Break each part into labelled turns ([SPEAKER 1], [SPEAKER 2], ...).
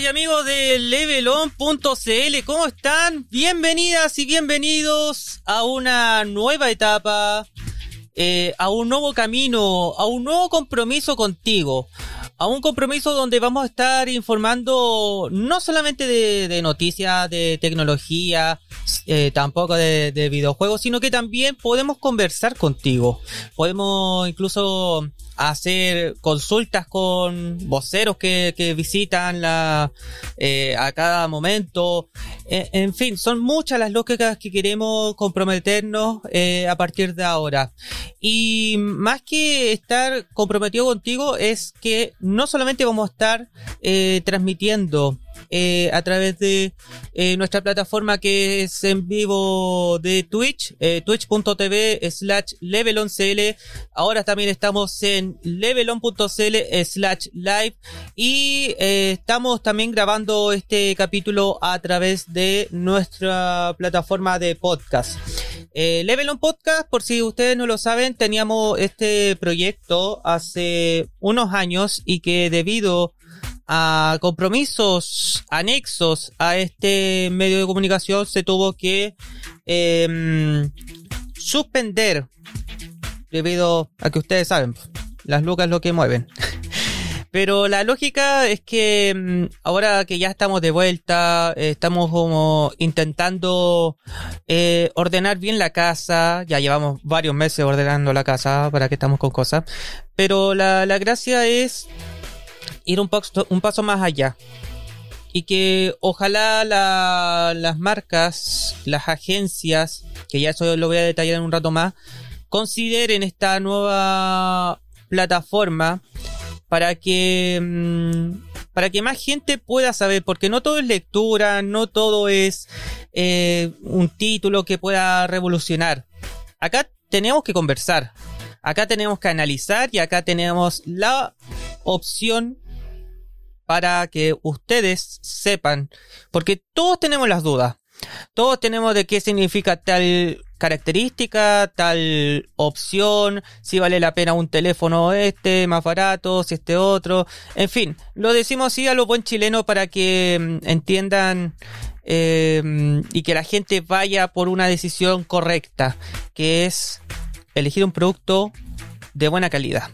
[SPEAKER 1] Y amigos de levelon.cl, ¿cómo están? Bienvenidas y bienvenidos a una nueva etapa, eh, a un nuevo camino, a un nuevo compromiso contigo. A un compromiso donde vamos a estar informando no solamente de, noticias de tecnología, eh, tampoco de videojuegos, sino que también podemos conversar contigo. Podemos incluso hacer consultas con voceros que, que visitan la, eh, a cada momento. Eh, en fin, son muchas las lógicas que queremos comprometernos eh, a partir de ahora. Y más que estar comprometido contigo es que no solamente vamos a estar transmitiendo eh, a través de eh, nuestra plataforma que es en vivo de Twitch, eh, twitch.tv slash leveloncl. Ahora también estamos en levelon.cl slash live y estamos también grabando este capítulo a través de nuestra plataforma de podcast. Levelon Podcast, por si ustedes no lo saben, teníamos este proyecto hace unos años y que debido a compromisos anexos a este medio de comunicación se tuvo que em, suspender debido a que ustedes saben, las lucas lo que mueven. Pero la lógica es que em, ahora que ya estamos de vuelta, estamos como intentando eh, ordenar bien la casa. Ya llevamos varios meses ordenando la casa, para que estamos con cosas. Pero la, la gracia es ir un, paso, un paso más allá. Y que ojalá las marcas, las agencias, que ya eso lo voy a detallar en un rato más, consideren esta nueva plataforma para que mm, para que más gente pueda saber porque no todo es lectura no todo es eh, un título que pueda revolucionar acá tenemos que conversar acá tenemos que analizar y acá tenemos la opción para que ustedes sepan, porque todos tenemos las dudas, todos tenemos de qué significa tal característica, tal opción, si vale la pena un teléfono este más barato, si este otro, en fin, lo decimos así a lo buen chileno para que mm, entiendan em, y que la gente vaya por una decisión correcta, que es elegir un producto de buena calidad.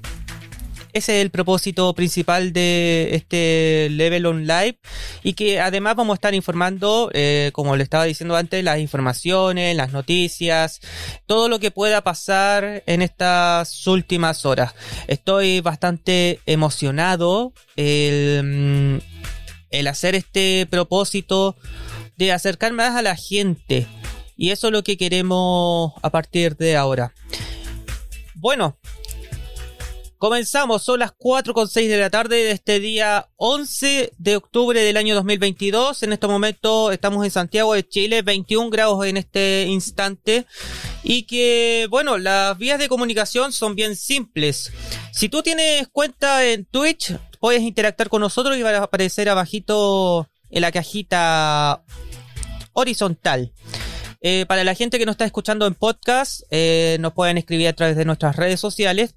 [SPEAKER 1] Ese es el propósito principal de este Level On Live y que además vamos a estar informando, eh, como le estaba diciendo antes, las informaciones, las noticias, todo lo que pueda pasar en estas últimas horas. Estoy bastante emocionado el, mm, el hacer este propósito de acercar más a la gente. Y eso es lo que queremos a partir de ahora. Bueno, Comenzamos, son las 4 con 6 de la tarde de este día 11 de octubre del año 2022. En este momento estamos en Santiago de Chile, 21 grados en este instante. Y que, bueno, las vías de comunicación son bien simples. Si tú tienes cuenta en Twitch, puedes interactuar con nosotros y va a aparecer abajito en la cajita horizontal. Eh, para la gente que nos está escuchando en podcast, eh, nos pueden escribir a través de nuestras redes sociales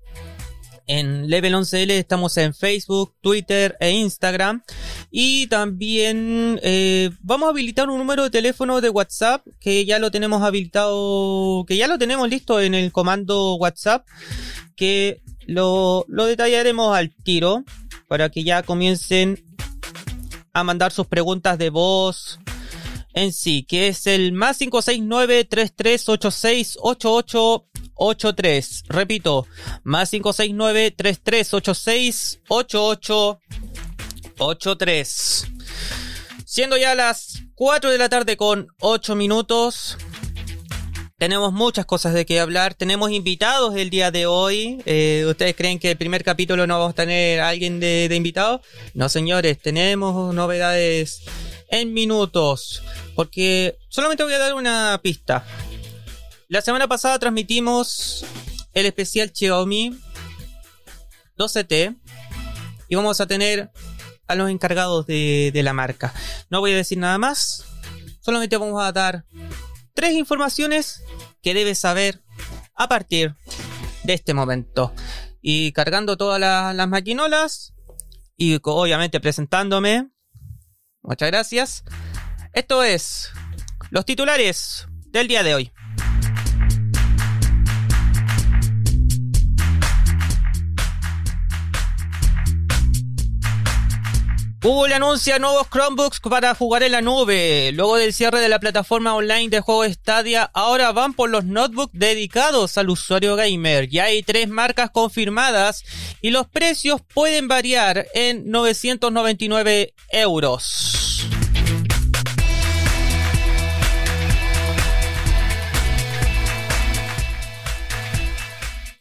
[SPEAKER 1] en Level 11L estamos en Facebook, Twitter e Instagram. Y también eh, vamos a habilitar un número de teléfono de WhatsApp que ya lo tenemos habilitado, que ya lo tenemos listo en el comando WhatsApp, que lo, lo detallaremos al tiro para que ya comiencen a mandar sus preguntas de voz, en sí, que es el más 569 3386 83. Repito, más 569 3386 8883. Siendo ya las 4 de la tarde con 8 minutos. Tenemos muchas cosas de qué hablar. Tenemos invitados el día de hoy. Eh, ¿Ustedes creen que el primer capítulo no vamos a tener a alguien de, de invitado? No, señores, tenemos novedades en minutos. Porque solamente voy a dar una pista. La semana pasada transmitimos el especial Xiaomi 12T y vamos a tener a los encargados de, la marca. No voy a decir nada más, solamente vamos a dar tres informaciones que debes saber a partir de este momento. Y cargando todas las maquinolas y obviamente presentándome, Muchas gracias. Esto es los titulares del día de hoy. Google anuncia nuevos Chromebooks para jugar en la nube. Luego del cierre de la plataforma online de juego Stadia, ahora van por los notebooks dedicados al usuario gamer. Ya hay tres marcas confirmadas y los precios pueden variar en 999 euros.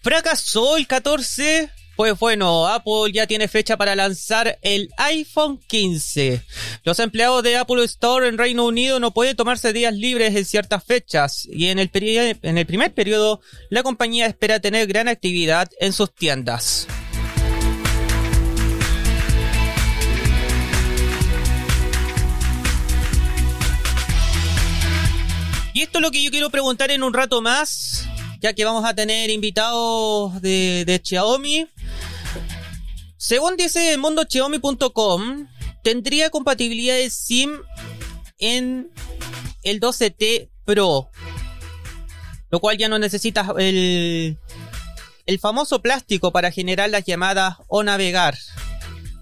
[SPEAKER 1] Fracasó el 14 pues bueno, Apple ya tiene fecha para lanzar el iPhone 15. Los empleados de Apple Store en Reino Unido no pueden tomarse días libres en ciertas fechas y en el, primer periodo la compañía espera tener gran actividad en sus tiendas. Y esto es lo que yo quiero preguntar en un rato más, ya que vamos a tener invitados de, Xiaomi. Según dice el mundo Xiaomi.com, tendría compatibilidad de SIM en el 12T Pro. Lo cual ya no necesita el, el famoso plástico para generar las llamadas o navegar.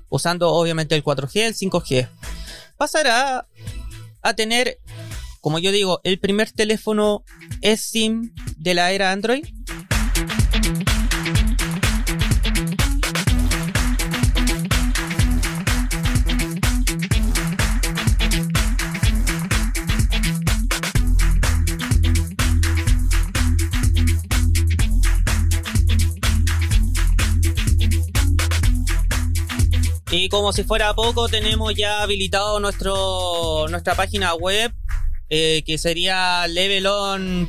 [SPEAKER 1] Usando obviamente el 4G, el 5G. Pasará a tener, como yo digo, el primer teléfono SIM de la era Android. Y como si fuera poco, tenemos ya habilitado nuestro, nuestra página web, eh, que sería levelon.cl,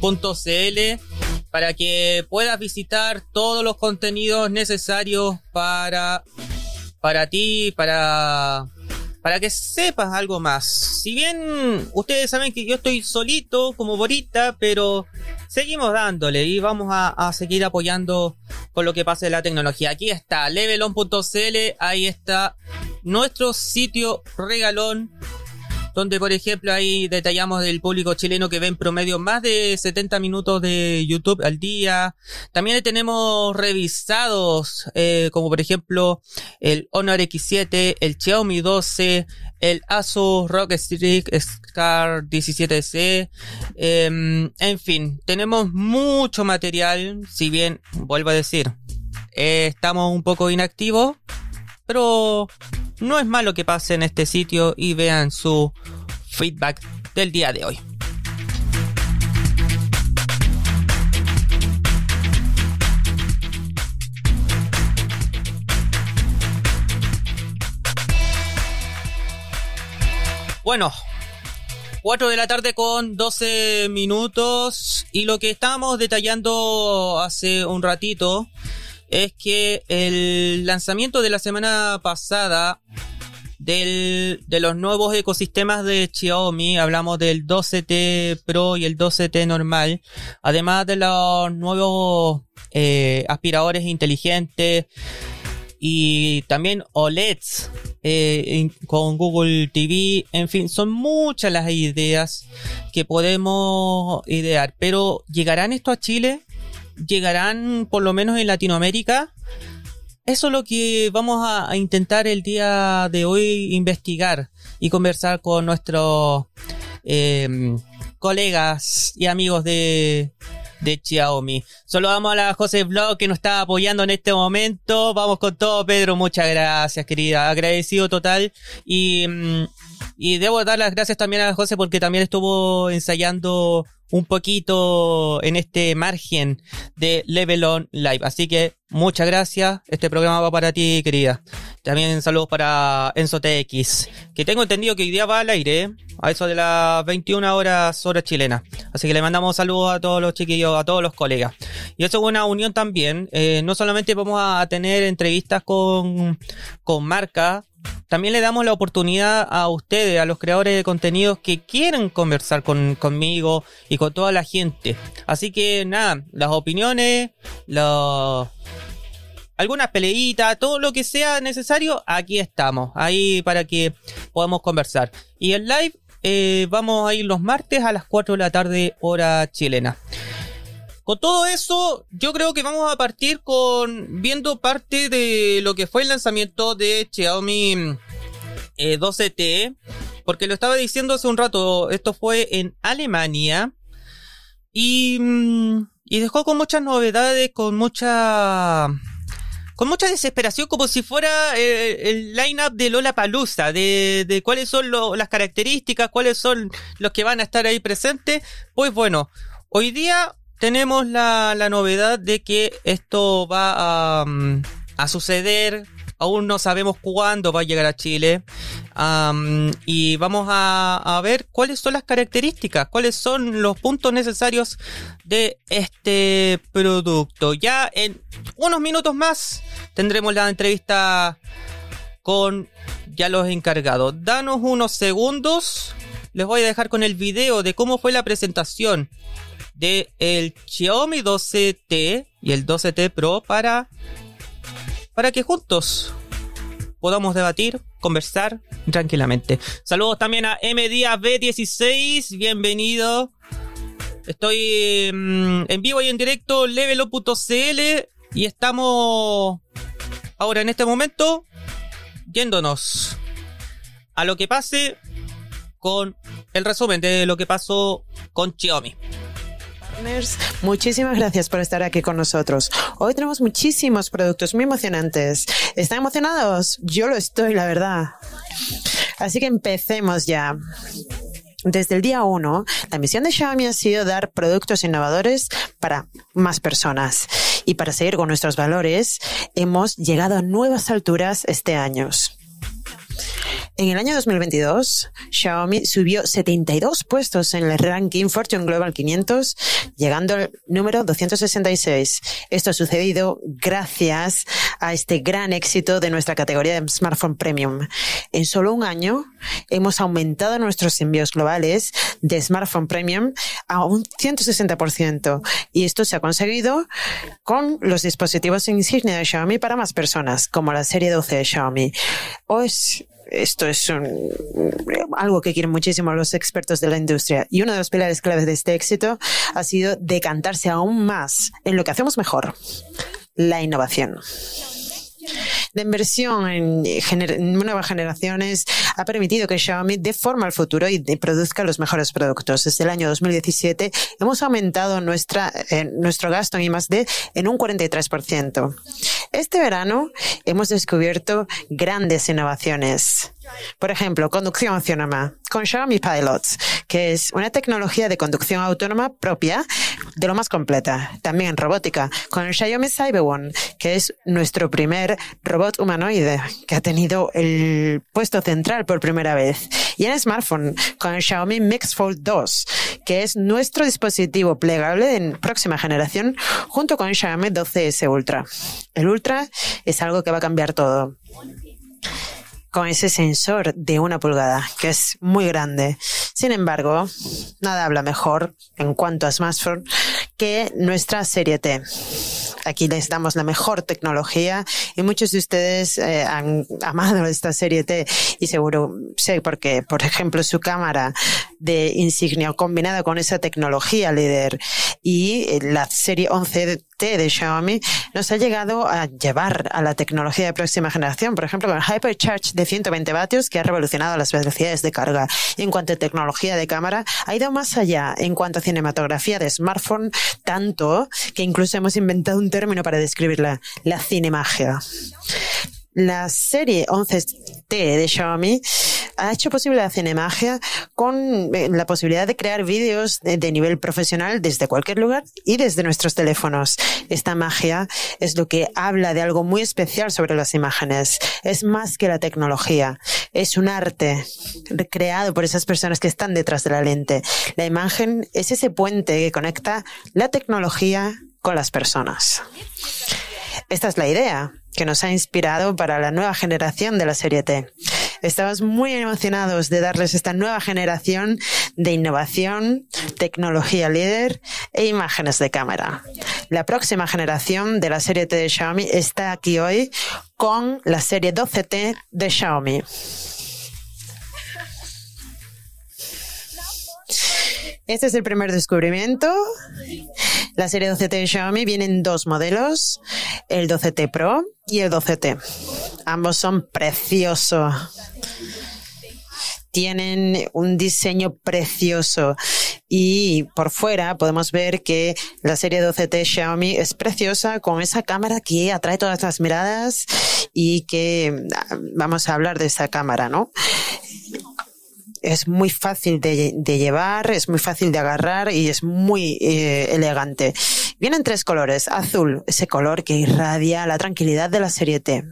[SPEAKER 1] para que puedas visitar todos los contenidos necesarios para, para ti, para, para que sepas algo más. Si bien ustedes saben que yo estoy solito como Borita, pero seguimos dándole y vamos a, seguir apoyando con lo que pase de la tecnología. Aquí está levelon.cl, ahí está nuestro sitio regalón donde por ejemplo ahí detallamos del público chileno que ve en promedio más de 70 minutos de YouTube al día. También tenemos revisados eh, como por ejemplo el Honor X7, el Xiaomi 12, el Asus ROG Strix Scar 17C. Em, en fin, tenemos mucho material, si bien vuelvo a decir, eh, estamos un poco inactivos pero no es malo que pasen este sitio y vean su feedback del día de hoy. Bueno, 4 de la tarde con 12 minutos y lo que estábamos detallando hace un ratito es que el lanzamiento de la semana pasada del, de los nuevos ecosistemas de Xiaomi, hablamos del 12T Pro y el 12T normal, además de los nuevos eh, aspiradores inteligentes y también OLEDs eh, con Google TV, en fin, son muchas las ideas que podemos idear, pero ¿llegarán esto a Chile? Llegarán por lo menos en Latinoamérica. Eso es lo que vamos a, intentar el día de hoy investigar y conversar con nuestros em, colegas y amigos de, de Xiaomi. Saludamos a la José Blog que nos está apoyando en este momento. Vamos con todo, Pedro. Muchas gracias, querida. Agradecido total. Y, mm, y debo dar las gracias también a José porque también estuvo ensayando un poquito en este margen de Level On Live. Así que muchas gracias. Este programa va para ti, querida. También saludos para Enzo TX, que tengo entendido que hoy día va al aire, ¿eh? A eso de las 21 horas hora chilena. Así que le mandamos saludos a todos los chiquillos, a todos los colegas. Y eso es una unión también. Eh, no solamente vamos a tener entrevistas con, con marcas, también le damos la oportunidad a ustedes, a los creadores de contenidos que quieren conversar con, conmigo y con toda la gente. Así que nada, las opiniones, los algunas peleitas, todo lo que sea necesario, aquí estamos, ahí para que podamos conversar. Y el live eh, vamos a ir los martes a las 4 de la tarde hora chilena. Con todo eso, yo creo que vamos a partir con viendo parte de lo que fue el lanzamiento de Xiaomi 12T, eh, porque lo estaba diciendo hace un rato, esto fue en Alemania y, mm, y dejó con muchas novedades, con mucha con mucha desesperación, como si fuera eh, el line-up de Lola Palusa, de, de, cuáles son las características, cuáles son los que van a estar ahí presentes. Pues bueno, hoy día tenemos la, la novedad de que esto va a, mm, a suceder Aún no sabemos cuándo va a llegar a Chile. y vamos a, ver cuáles son las características, cuáles son los puntos necesarios de este producto. Ya en unos minutos más tendremos la entrevista con ya los encargados. Danos unos segundos. Les voy a dejar con el video de cómo fue la presentación de el Xiaomi 12T y el 12T Pro para para que juntos podamos debatir, conversar tranquilamente. Saludos también a M B16, bienvenido. Estoy mm, en vivo y en directo levelo.cl y estamos ahora en este momento yéndonos a lo que pase con el resumen de lo que pasó con Xiaomi.
[SPEAKER 2] Muchísimas gracias por estar aquí con nosotros. Hoy tenemos muchísimos productos muy emocionantes. ¿Están emocionados? Yo lo estoy, la verdad. Así que empecemos ya. Desde el día uno, la misión de Xiaomi ha sido dar productos innovadores para más personas. Y para seguir con nuestros valores, hemos llegado a nuevas alturas este año. En el año 2022, Xiaomi subió 72 puestos en el ranking Fortune Global 500, llegando al número 266. Esto ha sucedido gracias a este gran éxito de nuestra categoría de smartphone premium. En solo un año, hemos aumentado nuestros envíos globales de smartphone premium a un 160%. Y esto se ha conseguido con los dispositivos insignia de Xiaomi para más personas, como la serie 12 de Xiaomi. Esto es algo que quieren muchísimo los expertos de la industria. Y uno de los pilares claves de este éxito ha sido decantarse aún más en lo que hacemos mejor, la innovación. La inversión en, nuevas generaciones ha permitido que Xiaomi dé forma al futuro y produzca los mejores productos. Desde el año 2017 hemos aumentado nuestra, eh, nuestro gasto en I+D en un 43%. Este verano hemos descubierto grandes innovaciones. Por ejemplo, conducción autónoma con Xiaomi Pilots, que es una tecnología de conducción autónoma propia de lo más completa. También robótica con el Xiaomi Cyber que es nuestro primer robot humanoide que ha tenido el puesto central por primera vez. Y en smartphone con el Xiaomi Mix Fold 2, que es nuestro dispositivo plegable de próxima generación junto con el Xiaomi 12S Ultra. El Ultra es algo que va a cambiar todo con ese sensor de una pulgada, que es muy grande. Sin embargo, nada habla mejor en cuanto a smartphone que nuestra serie T. Aquí les damos la mejor tecnología y muchos de ustedes eh, han amado esta serie T y seguro sé porque, por ejemplo, su cámara de insignia combinada con esa tecnología líder y eh, la serie 11 de Xiaomi nos ha llegado a llevar a la tecnología de próxima generación, por ejemplo, con el Hypercharge de 120 vatios que ha revolucionado las velocidades de carga. Y en cuanto a tecnología de cámara, ha ido más allá en cuanto a cinematografía de smartphone, tanto que incluso hemos inventado un término para describirla, la cinemagia. La serie 11T de Xiaomi ha hecho posible la cinemagia con eh, la posibilidad de crear vídeos de, nivel profesional desde cualquier lugar y desde nuestros teléfonos. Esta magia es lo que habla de algo muy especial sobre las imágenes. Es más que la tecnología. Es un arte creado por esas personas que están detrás de la lente. La imagen es ese puente que conecta la tecnología con las personas. Esta es la idea que nos ha inspirado para la nueva generación de la serie T. Estamos muy emocionados de darles esta nueva generación de innovación, tecnología líder e imágenes de cámara. La próxima generación de la serie T de Xiaomi está aquí hoy con la serie 12T de Xiaomi. Este es el primer descubrimiento. La serie 12T de Xiaomi viene en dos modelos, el 12T Pro y el 12T. Ambos son preciosos. Tienen un diseño precioso y por fuera podemos ver que la serie 12T Xiaomi es preciosa con esa cámara que atrae todas las miradas y que ah, vamos a hablar de esa cámara, ¿no? Es muy fácil de, llevar, es muy fácil de agarrar y es muy eh, elegante. Vienen tres colores. Azul, ese color que irradia la tranquilidad de la serie T.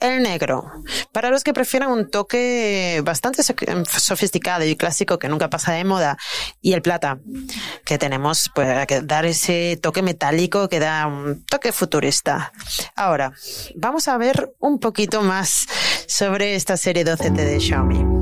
[SPEAKER 2] El negro, para los que prefieren un toque bastante sofisticado y clásico que nunca pasa de moda. Y el plata, que tenemos para pues, dar ese toque metálico que da un toque futurista. Ahora, vamos a ver un poquito más sobre esta serie 12T de Xiaomi.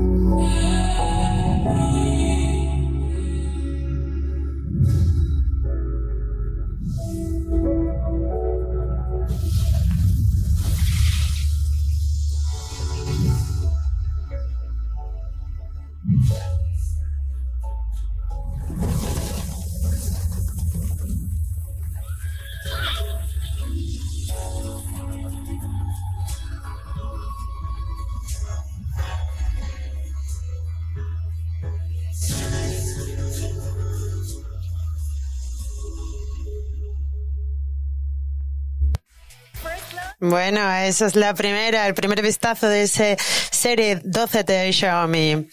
[SPEAKER 2] Bueno, esa es la primera, el primer vistazo de ese serie 12 de Xiaomi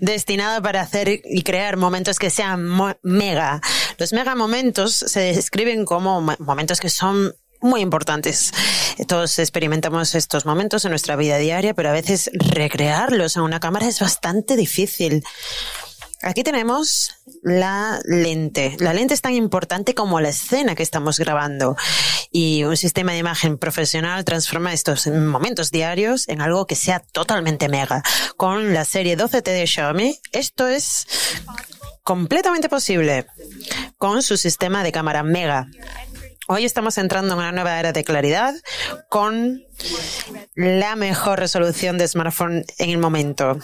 [SPEAKER 2] destinado para hacer y crear momentos que sean mega. Los mega momentos se describen como momentos que son muy importantes. Todos experimentamos estos momentos en nuestra vida diaria, pero a veces recrearlos en una cámara es bastante difícil. Aquí tenemos la lente. La lente es tan importante como la escena que estamos grabando. Y un sistema de imagen profesional transforma estos momentos diarios en algo que sea totalmente mega. Con la serie 12T de Xiaomi, esto es completamente posible. Con su sistema de cámara mega. Hoy estamos entrando en una nueva era de claridad con la mejor resolución de smartphone en el momento.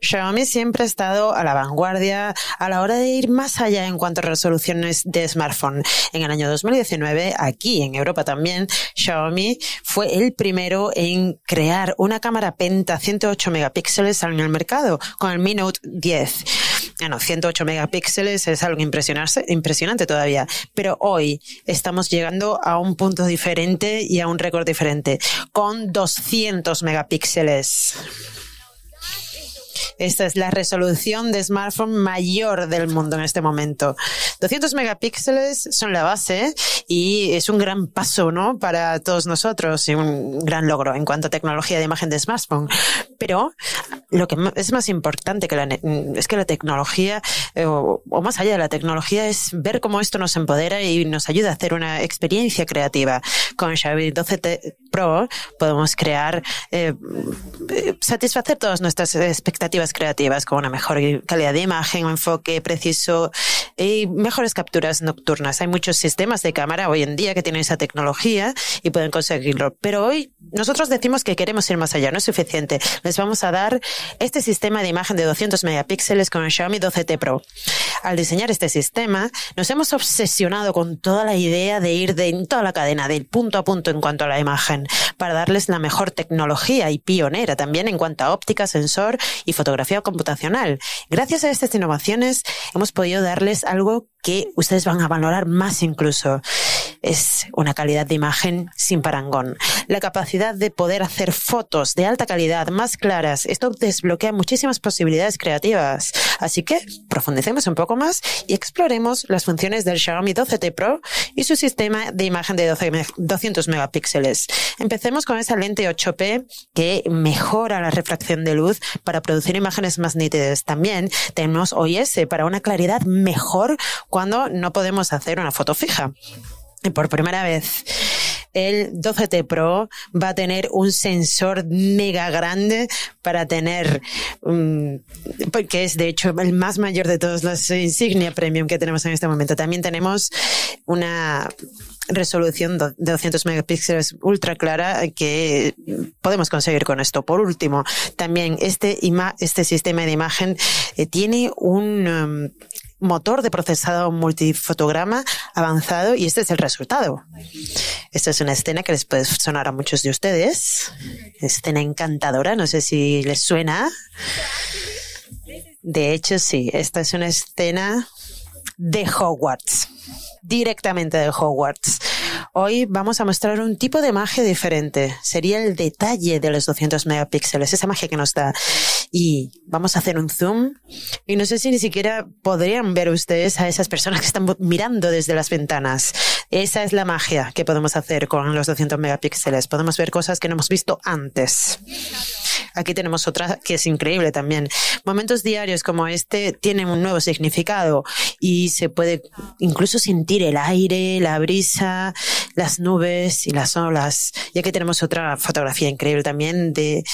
[SPEAKER 2] Xiaomi siempre ha estado a la vanguardia a la hora de ir más allá en cuanto a resoluciones de smartphone. En el año 2019, aquí en Europa también, Xiaomi fue el primero en crear una cámara penta 108 megapíxeles en el mercado con el Mi Note 10. Bueno, 108 megapíxeles es algo impresionante todavía, pero hoy estamos llegando a un punto diferente y a un récord diferente, con 200 megapíxeles. Esta es la resolución de smartphone mayor del mundo en este momento. 200 megapíxeles son la base y es un gran paso, ¿no? Para todos nosotros y un gran logro en cuanto a tecnología de imagen de smartphone. Pero lo que es más importante que la, es que la tecnología, eh, o, más allá de la tecnología, es ver cómo esto nos empodera y nos ayuda a hacer una experiencia creativa. Con Xiaomi 12 Pro podemos crear, eh, satisfacer todas nuestras expectativas creativas con una mejor calidad de imagen, un enfoque preciso y mejores capturas nocturnas. Hay muchos sistemas de cámara hoy en día que tienen esa tecnología y pueden conseguirlo. Pero hoy nosotros decimos que queremos ir más allá, no es suficiente. Les vamos a dar este sistema de imagen de 200 megapíxeles con el Xiaomi 12T Pro. Al diseñar este sistema, nos hemos obsesionado con toda la idea de ir de toda la cadena, del punto a punto en cuanto a la imagen, para darles la mejor tecnología y pionera también en cuanto a óptica, sensor y fotografía computacional. Gracias a estas innovaciones hemos podido darles algo que ustedes van a valorar más incluso. Es una calidad de imagen sin parangón. La capacidad de poder hacer fotos de alta calidad, más claras, esto desbloquea muchísimas posibilidades creativas. Así que profundicemos un poco más y exploremos las funciones del Xiaomi 12T Pro y su sistema de imagen de 200 megapíxeles. Empecemos con esa lente 8P que mejora la refracción de luz para producir imágenes más nítidas. También tenemos OIS para una claridad mejor cuando no podemos hacer una foto fija. Por primera vez el 12T Pro va a tener un sensor mega grande para tener, um, que es de hecho el más mayor de todos los insignia premium que tenemos en este momento. También tenemos una resolución de 200 megapíxeles ultra clara que podemos conseguir con esto. Por último, también este, este sistema de imagen eh, tiene un um, motor de procesado multifotograma avanzado y este es el resultado. Esta es una escena que les puede sonar a muchos de ustedes. Escena encantadora, no sé si les suena. De hecho, sí, esta es una escena de Hogwarts directamente de Hogwarts. Hoy vamos a mostrar un tipo de magia diferente. Sería el detalle de los 200 megapíxeles, esa magia que nos da. Y vamos a hacer un zoom. Y no sé si ni siquiera podrían ver ustedes a esas personas que están mirando desde las ventanas. Esa es la magia que podemos hacer con los 200 megapíxeles. Podemos ver cosas que no hemos visto antes. Aquí tenemos otra que es increíble también. Momentos diarios como este tienen un nuevo significado y se puede incluso sentir el aire, la brisa, las nubes y las olas. Y aquí tenemos otra fotografía increíble también de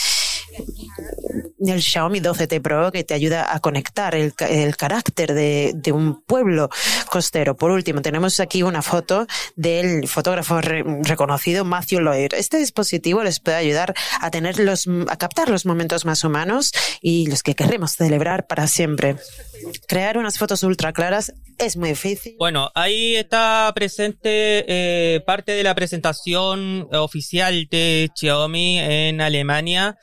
[SPEAKER 2] el Xiaomi 12T Pro que te ayuda a conectar el, carácter de, un pueblo costero. Por último, tenemos aquí una foto del fotógrafo reconocido Matthew Lloyd. Este dispositivo les puede ayudar a tener los, a captar los momentos más humanos y los que queremos celebrar para siempre. Crear unas fotos ultra claras es muy difícil.
[SPEAKER 1] Bueno, ahí está presente eh, parte de la presentación oficial de Xiaomi en Alemania.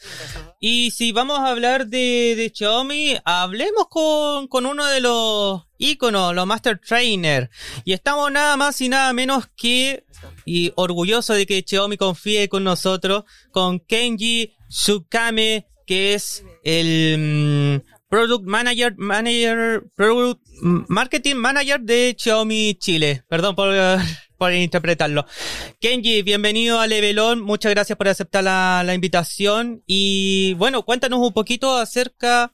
[SPEAKER 1] Y si vamos a hablar de, Xiaomi, hablemos con, con uno de los íconos, los Master Trainer. Y estamos nada más y nada menos que, y orgulloso de que Xiaomi confíe con nosotros, con Kenji Tsukame, que es el mm, Product Manager, Manager, Product Marketing Manager de Xiaomi Chile. Perdón por, por interpretarlo. Kenji, bienvenido a Levelon. Muchas gracias por aceptar la, la invitación. Y bueno, cuéntanos un poquito acerca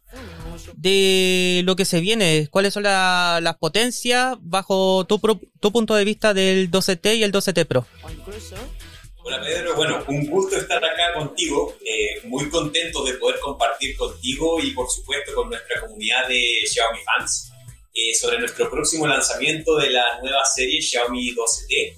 [SPEAKER 1] de lo que se viene. ¿Cuáles son las potencias bajo tu, tu punto de vista del 12T y el 12T Pro?
[SPEAKER 3] Hola Pedro, bueno, un gusto estar acá contigo, eh, muy contento de poder compartir contigo y por supuesto con nuestra comunidad de Xiaomi fans eh, sobre nuestro próximo lanzamiento de la nueva serie Xiaomi 12T,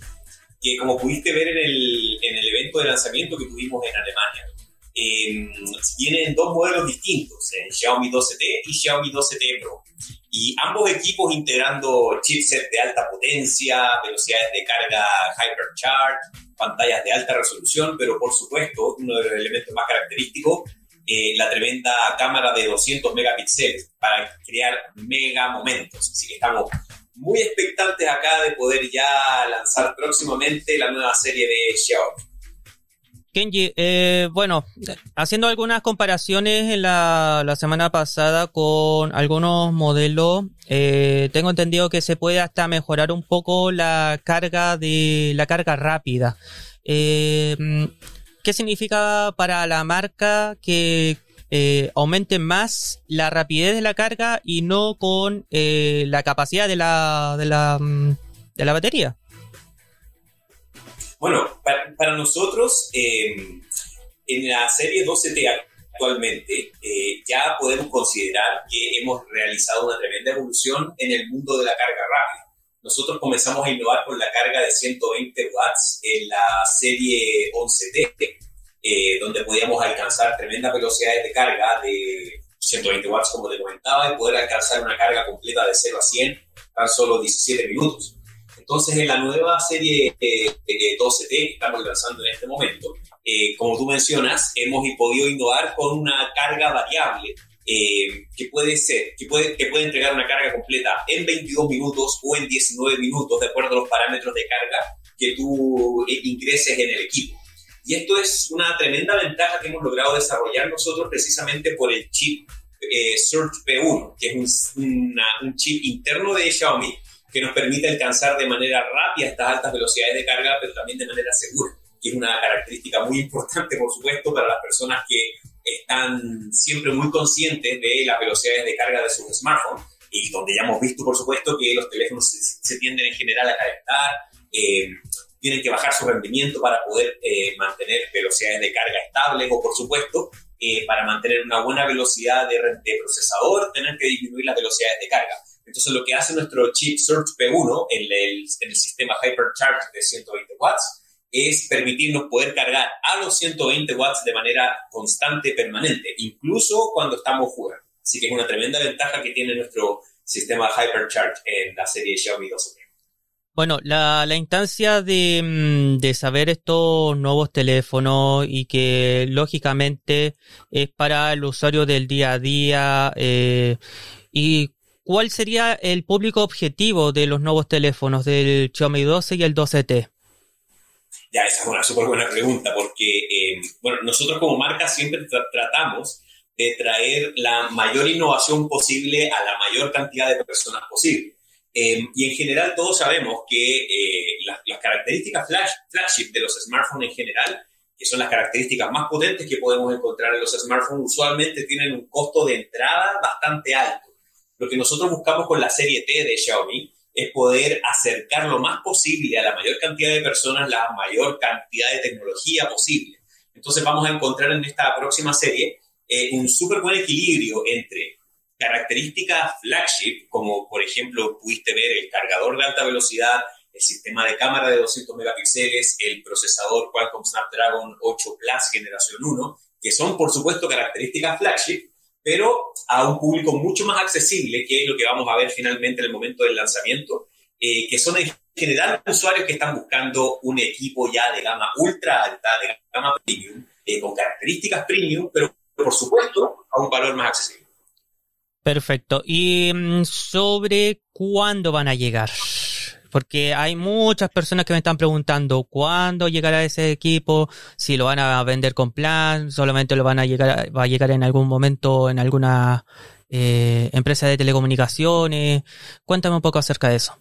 [SPEAKER 3] que como pudiste ver en el, en el evento de lanzamiento que tuvimos en Alemania, eh, tienen dos modelos distintos, Xiaomi 12T y Xiaomi 12T Pro. Y ambos equipos integrando chipsets de alta potencia, velocidades de carga hypercharge, pantallas de alta resolución, pero por supuesto, uno de los elementos más característicos, eh, la tremenda cámara de 200 megapíxeles para crear mega momentos. Así que estamos muy expectantes acá de poder ya lanzar próximamente la nueva serie de Xiaomi.
[SPEAKER 1] Kenji, eh, bueno, haciendo algunas comparaciones en la, semana pasada con algunos modelos, eh, tengo entendido que se puede hasta mejorar un poco la carga de la carga rápida. Eh, ¿Qué significa para la marca que aumente más la rapidez de la carga y no con la capacidad de la, de la, mm, de la batería?
[SPEAKER 3] Bueno, para, nosotros, em, en la serie 12T actualmente, eh, ya podemos considerar que hemos realizado una tremenda evolución en el mundo de la carga rápida. Nosotros comenzamos a innovar con la carga de 120 watts en la serie 11T, eh, donde podíamos alcanzar tremendas velocidades de carga de 120 watts, como te comentaba, y poder alcanzar una carga completa de 0 a 100 tan solo 17 minutos. Entonces, en la nueva serie 12T que estamos lanzando en este momento, eh, como tú mencionas, hemos podido innovar con una carga variable eh, que puede ser, que puede, que puede entregar una carga completa en 22 minutos o en 19 minutos, de acuerdo a los parámetros de carga que tú eh, ingreses en el equipo. Y esto es una tremenda ventaja que hemos logrado desarrollar nosotros precisamente por el chip Surge P1, que es un, un chip interno de Xiaomi que nos permite alcanzar de manera rápida estas altas velocidades de carga, pero también de manera segura, que es una característica muy importante, por supuesto, para las personas que están siempre muy conscientes de las velocidades de carga de sus smartphones y donde ya hemos visto, por supuesto, que los teléfonos se, tienden en general a calentar. Eh, tienen que bajar su rendimiento para poder eh, mantener velocidades de carga estables o, por supuesto, eh, para mantener una buena velocidad de, de, procesador, tener que disminuir las velocidades de carga. Entonces, lo que hace nuestro chip Surge P1 en el, sistema Hypercharge de 120 watts es permitirnos poder cargar a los 120 watts de manera constante, permanente, incluso cuando estamos jugando. Así que es una tremenda ventaja que tiene nuestro sistema Hypercharge en la serie Xiaomi 12
[SPEAKER 1] bueno, la, instancia de, mm, de, saber estos nuevos teléfonos y que lógicamente es para el usuario del día a día eh, y cuál sería el público objetivo de los nuevos teléfonos del Xiaomi 12 y el 12T.
[SPEAKER 3] Ya, esa es una súper buena pregunta porque, eh, bueno, nosotros como marca siempre tratamos de traer la mayor innovación posible a la mayor cantidad de personas posible. Em, y en general todos sabemos que eh, las, características flash, flagship de los smartphones en general, que son las características más potentes que podemos encontrar en los smartphones, usualmente tienen un costo de entrada bastante alto. Lo que nosotros buscamos con la serie T de Xiaomi es poder acercar lo más posible a la mayor cantidad de personas la mayor cantidad de tecnología posible. Entonces vamos a encontrar en esta próxima serie eh, un súper buen equilibrio entre características flagship, como por ejemplo pudiste ver el cargador de alta velocidad, el sistema de cámara de 200 megapíxeles, el procesador Qualcomm Snapdragon 8 Plus generación 1, que son por supuesto características flagship, pero a un público mucho más accesible, que es lo que vamos a ver finalmente en el momento del lanzamiento, eh, que son en general usuarios que están buscando un equipo ya de gama ultra alta, de gama premium, eh, con características premium, pero por supuesto a un valor más accesible.
[SPEAKER 1] Perfecto. ¿Y mm, sobre cuándo van a llegar? Porque hay muchas personas que me están preguntando cuándo llegará ese equipo, si lo van a vender con plan, solamente lo van a llegar, va a llegar en algún momento en alguna eh, empresa de telecomunicaciones. Cuéntame un poco acerca de eso.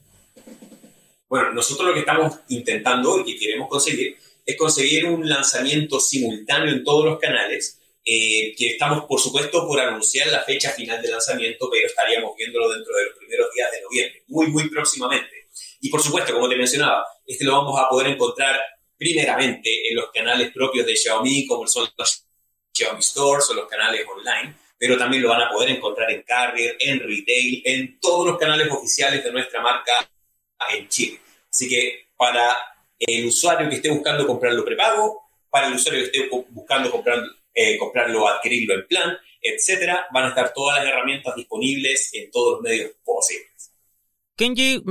[SPEAKER 3] Bueno, nosotros lo que estamos intentando y que queremos conseguir es conseguir un lanzamiento simultáneo en todos los canales eh, que estamos, por supuesto, por anunciar la fecha final de lanzamiento, pero estaríamos viéndolo dentro de los primeros días de noviembre, muy, muy próximamente. Y por supuesto, como te mencionaba, este lo vamos a poder encontrar primeramente en los canales propios de Xiaomi, como son los Xiaomi Stores o los canales online, pero también lo van a poder encontrar en Carrier, en retail, en todos los canales oficiales de nuestra marca en Chile. Así que para el usuario que esté buscando comprarlo prepago, para el usuario que esté buscando comprarlo eh, comprarlo, adquirirlo en plan, etcétera, van a estar todas las herramientas disponibles en todos los medios posibles.
[SPEAKER 1] Kenji,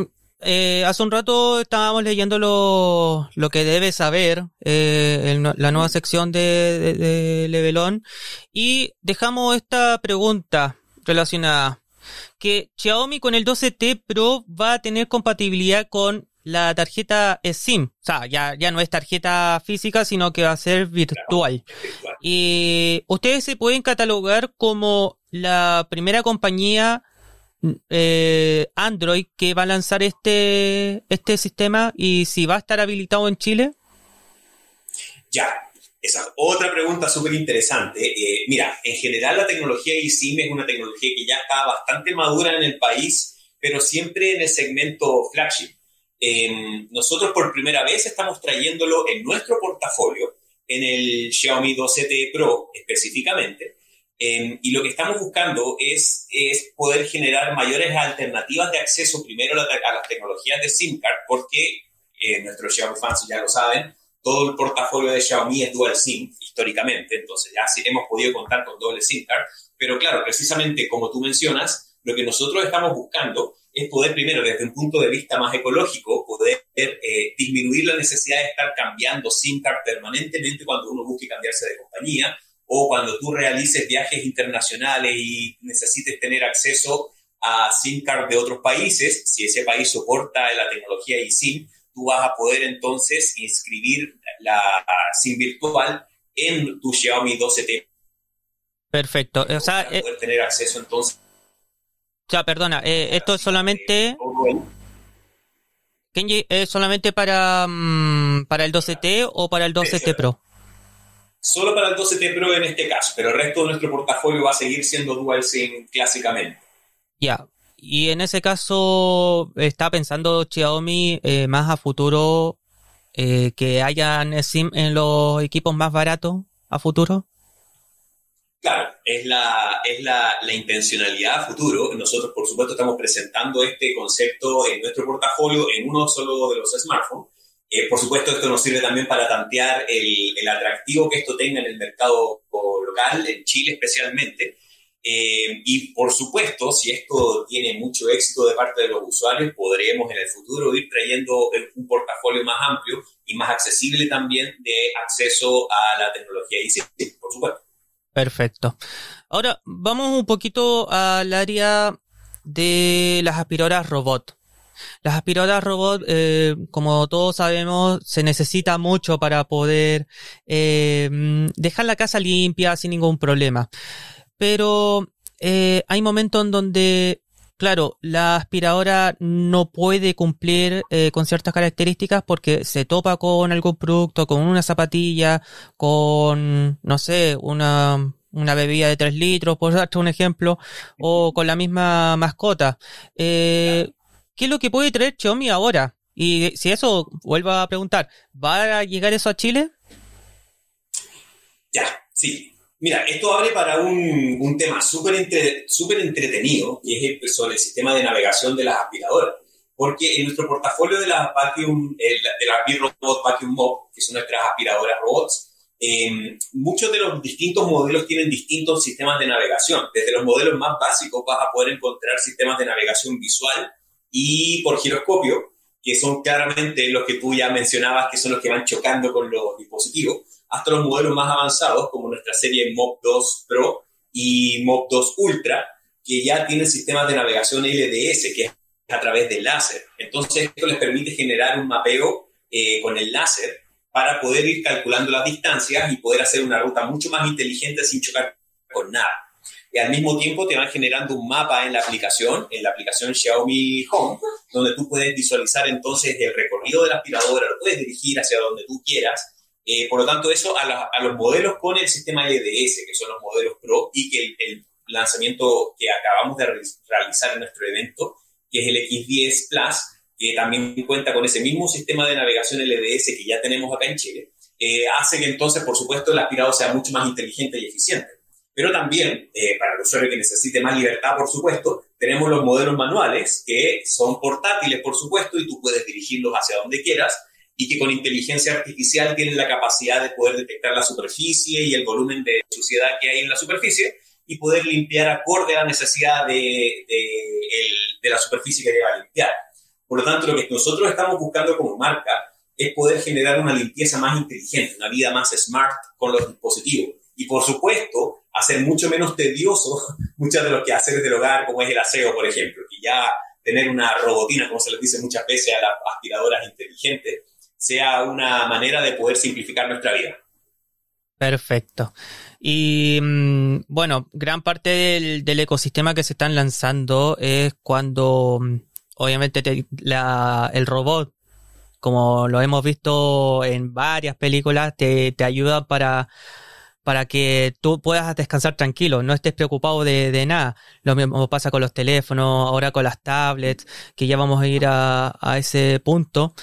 [SPEAKER 1] eh, hace un rato estábamos leyendo lo, lo que debes saber eh, la nueva sección de, de, Levelón y dejamos esta pregunta relacionada que Xiaomi con el 12T Pro va a tener compatibilidad con la tarjeta SIM. O sea, ya, ya no es tarjeta física, sino que va a ser virtual. Y ustedes se pueden catalogar como la primera compañía eh, Android que va a lanzar este, este sistema y si va a estar habilitado en Chile.
[SPEAKER 3] Ya, esa es otra pregunta súper interesante. Eh, mira, en general la tecnología eSIM es una tecnología que ya está bastante madura en el país, pero siempre en el segmento flagship. Em, nosotros por primera vez estamos trayéndolo en nuestro portafolio, en el Xiaomi 12T Pro específicamente. Em, y lo que estamos buscando es, es poder generar mayores alternativas de acceso primero a, las tecnologías de SIM card, porque eh, nuestros Xiaomi fans ya lo saben, todo el portafolio de Xiaomi es dual SIM históricamente, entonces ya hemos podido contar con doble SIM card, pero claro, precisamente como tú mencionas, lo que nosotros estamos buscando es poder primero, desde un punto de vista más ecológico, poder eh, disminuir la necesidad de estar cambiando SIM card permanentemente cuando uno busque cambiarse de compañía o cuando tú realices viajes internacionales y necesites tener acceso a SIM card de otros países, si ese país soporta la tecnología eSIM, tú vas a poder entonces inscribir la SIM virtual en tu Xiaomi 12T.
[SPEAKER 1] Perfecto. O sea,
[SPEAKER 3] para poder tener acceso entonces
[SPEAKER 1] sea, perdona, eh, esto es solamente... Kenji, ¿es solamente para, mm, para el 12T o para el 12T Pro?
[SPEAKER 3] Solo para el 12T Pro en este caso, pero el resto de nuestro portafolio va a seguir siendo Dual SIM clásicamente.
[SPEAKER 1] Ya, y en ese caso, ¿está pensando Xiaomi eh, más a futuro eh, que hayan SIM en los equipos más baratos a futuro?
[SPEAKER 3] Claro, es la, es la, la, intencionalidad a futuro. Nosotros, por supuesto, estamos presentando este concepto en nuestro portafolio en uno solo de los smartphones. Eh, por supuesto, esto nos sirve también para tantear el, el, atractivo que esto tenga en el mercado local, en Chile especialmente. Eh, y por supuesto, si esto tiene mucho éxito de parte de los usuarios, podremos en el futuro ir trayendo un portafolio más amplio y más accesible también de acceso a la tecnología ICT, por supuesto.
[SPEAKER 1] Perfecto. Ahora vamos un poquito al área de las aspiradoras robot. Las aspiradoras robot, eh, como todos sabemos, se necesita mucho para poder eh, dejar la casa limpia sin ningún problema. Pero eh, hay momentos en donde, claro, la aspiradora no puede cumplir eh, con ciertas características porque se topa con algún producto, con una zapatilla, con, no sé, una, una bebida de 3 litros, por darte un ejemplo, o con la misma mascota. Eh, ¿Qué es lo que puede traer Xiaomi ahora? Y si eso, vuelvo a preguntar, ¿va a llegar eso a Chile?
[SPEAKER 3] Ya, sí. Mira, esto abre para un, un tema súper entre, entretenido, y es el, sobre el sistema de navegación de las aspiradoras. Porque en nuestro portafolio de las vacuum, de las Robot Vacuum Mop, que son nuestras aspiradoras robots, eh, muchos de los distintos modelos tienen distintos sistemas de navegación. Desde los modelos más básicos vas a poder encontrar sistemas de navegación visual y por giroscopio, que son claramente los que tú ya mencionabas, que son los que van chocando con los dispositivos hasta los modelos más avanzados, como nuestra serie Mop 2 Pro y Mop 2 Ultra, que ya tienen sistemas de navegación LDS, que es a través del láser. Entonces, esto les permite generar un mapeo eh, con el láser para poder ir calculando las distancias y poder hacer una ruta mucho más inteligente sin chocar con nada. Y al mismo tiempo te van generando un mapa en la aplicación, en la aplicación Xiaomi Home, donde tú puedes visualizar entonces el recorrido de la aspiradora, lo puedes dirigir hacia donde tú quieras eh, por lo tanto, eso a, los modelos con el sistema LDS, que son los modelos Pro, y que el, lanzamiento que acabamos de realizar en nuestro evento, que es el X10 Plus, que también cuenta con ese mismo sistema de navegación LDS que ya tenemos acá en Chile, eh, hace que entonces, por supuesto, el aspirado sea mucho más inteligente y eficiente. Pero también, eh, para el usuario que necesite más libertad, por supuesto, tenemos los modelos manuales que son portátiles, por supuesto, y tú puedes dirigirlos hacia donde quieras y que con inteligencia artificial tienen la capacidad de poder detectar la superficie y el volumen de suciedad que hay en la superficie y poder limpiar acorde a la necesidad de, de, de la superficie que deba limpiar. Por lo tanto, lo que nosotros estamos buscando como marca es poder generar una limpieza más inteligente, una vida más smart con los dispositivos. Y por supuesto, hacer mucho menos tedioso muchas de los quehaceres del hogar, como es el aseo, por ejemplo, que ya tener una robotina, como se les dice muchas veces a las aspiradoras inteligentes, sea una manera de poder simplificar nuestra vida.
[SPEAKER 1] Perfecto. Y mm, bueno, gran parte del, ecosistema que se están lanzando es cuando mm, obviamente el robot, como lo hemos visto en varias películas, te, ayuda para, para que tú puedas descansar tranquilo, no estés preocupado de, nada. Lo mismo pasa con los teléfonos, ahora con las tablets, que ya vamos a ir a, a ese punto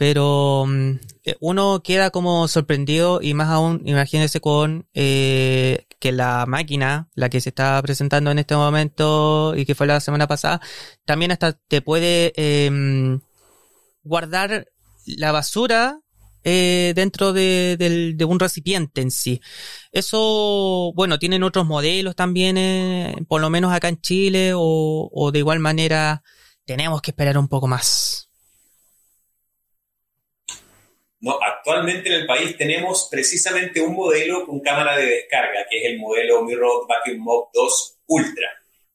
[SPEAKER 1] pero mm, eh, uno queda como sorprendido y más aún, imagínese con eh, que la máquina, la que se está presentando en este momento y que fue la semana pasada, también hasta te puede em, guardar la basura eh, dentro de, un recipiente en sí. Eso, bueno, tienen otros modelos también, por lo menos acá en Chile, o, de igual manera tenemos que esperar un poco más.
[SPEAKER 3] No, actualmente en el país tenemos precisamente un modelo con cámara de descarga, que es el modelo Mirror Vacuum Mop 2 Ultra,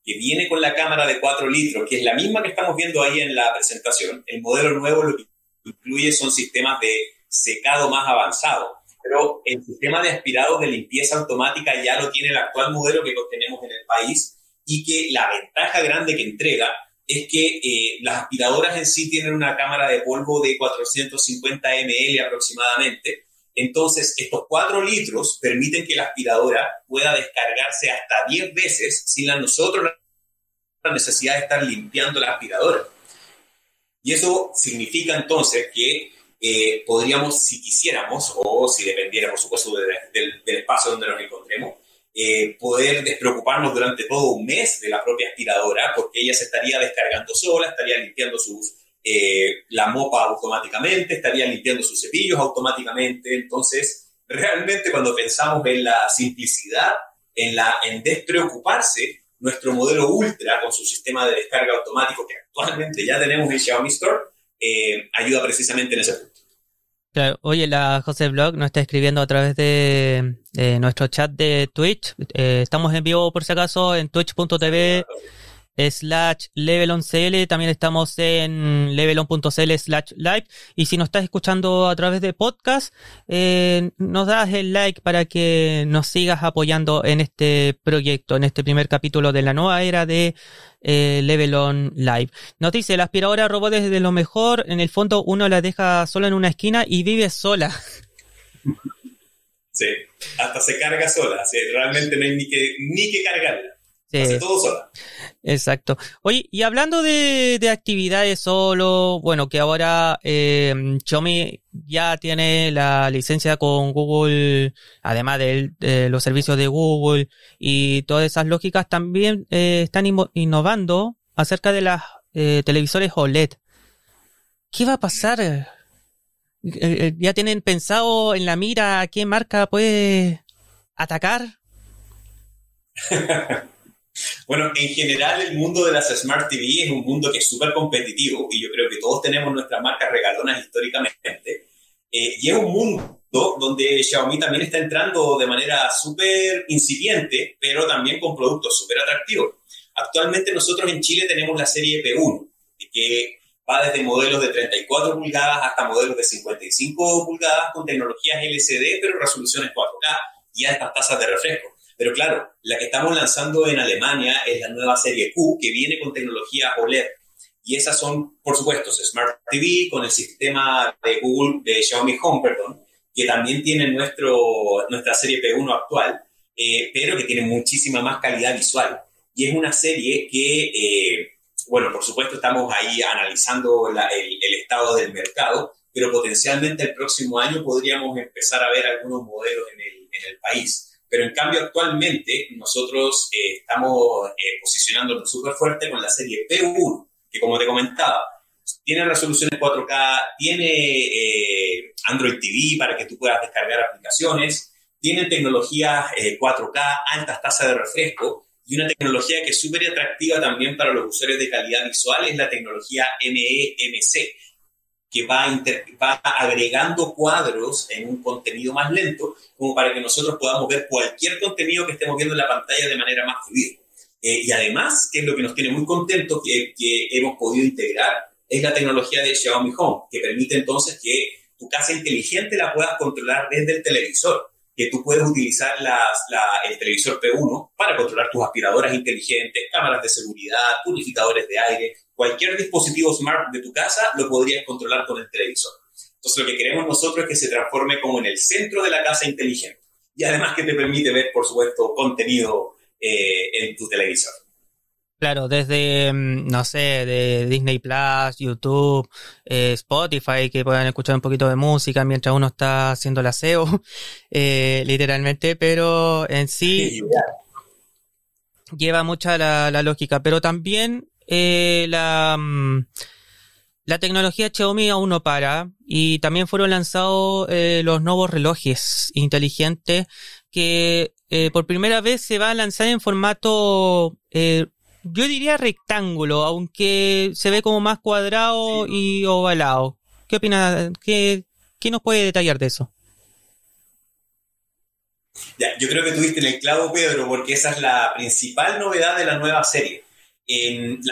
[SPEAKER 3] que viene con la cámara de 4 litros, que es la misma que estamos viendo ahí en la presentación. El modelo nuevo lo que incluye son sistemas de secado más avanzados, pero el sistema de aspirados de limpieza automática ya lo tiene el actual modelo que tenemos en el país y que la ventaja grande que entrega es que eh, las aspiradoras en sí tienen una cámara de polvo de 450 ml aproximadamente. Entonces, estos 4 litros permiten que la aspiradora pueda descargarse hasta 10 veces sin a nosotros la necesidad de estar limpiando la aspiradora. Y eso significa entonces que eh, podríamos, si quisiéramos, o si dependiera, por supuesto, del, espacio donde nos encontremos, eh, poder despreocuparnos durante todo un mes de la propia aspiradora, porque ella se estaría descargando sola, estaría limpiando sus, eh, la mopa automáticamente, estaría limpiando sus cepillos automáticamente. Entonces, realmente cuando pensamos en la simplicidad, en, la, en despreocuparse, nuestro modelo Ultra con su sistema de descarga automático que actualmente ya tenemos en Xiaomi Store, ayuda precisamente en ese punto.
[SPEAKER 1] Claro, oye, la José Blog nos está escribiendo a través de, nuestro chat de Twitch. Eh, estamos en vivo por si acaso en twitch.tv slash levelon.cl. También estamos en levelon.cl slash live. Y si nos estás escuchando a través de podcast, eh, nos das el like para que nos sigas apoyando en este proyecto, en este primer capítulo de la nueva era de eh, Levelon Live. Nos dice, la aspiradora robot es de lo mejor. En el fondo uno la deja sola en una esquina y vive sola.
[SPEAKER 3] Sí, hasta se carga sola. realmente no hay ni que, ni que cargarla. Hace todo sola.
[SPEAKER 1] Exacto. Oye, y hablando de, actividades solo, bueno, que ahora eh, Xiaomi ya tiene la licencia con Google, además de, los servicios de Google y todas esas lógicas, también eh, están innovando acerca de las eh, televisores OLED. ¿Qué va a pasar? Eh, ¿Ya tienen pensado en la mira a qué marca puede atacar?
[SPEAKER 3] Bueno, en general el mundo de las Smart TV es un mundo que es súper competitivo y yo creo que todos tenemos nuestras marcas regalonas históricamente. Eh, y es un mundo donde Xiaomi también está entrando de manera súper incipiente, pero también con productos súper atractivos. Actualmente nosotros en Chile tenemos la serie P1, que va desde modelos de 34 pulgadas hasta modelos de 55 pulgadas con tecnologías LCD, pero resoluciones 4K y altas tasas de refresco. Pero claro, la que estamos lanzando en Alemania es la nueva serie Q, que viene con tecnología OLED. Y esas son, por supuesto, Smart TV con el sistema de Google, de Xiaomi Home, perdón, que también tiene nuestro, nuestra serie P1 actual, eh, pero que tiene muchísima más calidad visual. Y es una serie que, eh, bueno, por supuesto estamos ahí analizando el, el, estado del mercado, pero potencialmente el próximo año podríamos empezar a ver algunos modelos en el, en el país. Pero en cambio, actualmente nosotros eh, estamos eh, posicionándonos súper fuerte con la serie P1, que como te comentaba, tiene resoluciones 4K, tiene eh, Android TV para que tú puedas descargar aplicaciones, tiene tecnología 4K, altas tasas de refresco y una tecnología que es súper atractiva también para los usuarios de calidad visual es la tecnología MEMC, que va, va agregando cuadros en un contenido más lento, como para que nosotros podamos ver cualquier contenido que estemos viendo en la pantalla de manera más fluida. Eh, y además, que es lo que nos tiene muy contentos que, que hemos podido integrar, es la tecnología de Xiaomi Home, que permite entonces que tu casa inteligente la puedas controlar desde el televisor que tú puedes utilizar las, la, el televisor P1 para controlar tus aspiradoras inteligentes, cámaras de seguridad, purificadores de aire, cualquier dispositivo smart de tu casa lo podrías controlar con el televisor. Entonces lo que queremos nosotros es que se transforme como en el centro de la casa inteligente y además que te permite ver, por supuesto, contenido eh, en tu televisor.
[SPEAKER 1] Claro, desde, mm, no sé, de Disney Plus, YouTube, eh, Spotify, que puedan escuchar un poquito de música mientras uno está haciendo el aseo, eh, literalmente, pero en sí lleva mucha la, lógica, pero también eh, la, mm, la tecnología Xiaomi aún no para y también fueron lanzados los nuevos relojes inteligentes que por primera vez se va a lanzar en formato yo diría rectángulo, aunque se ve como más cuadrado y ovalado. ¿Qué opina? ¿Qué, ¿Qué nos puede detallar de eso?
[SPEAKER 3] Ya, yo creo que tuviste el clavo, Pedro, porque esa es la principal novedad de la nueva serie.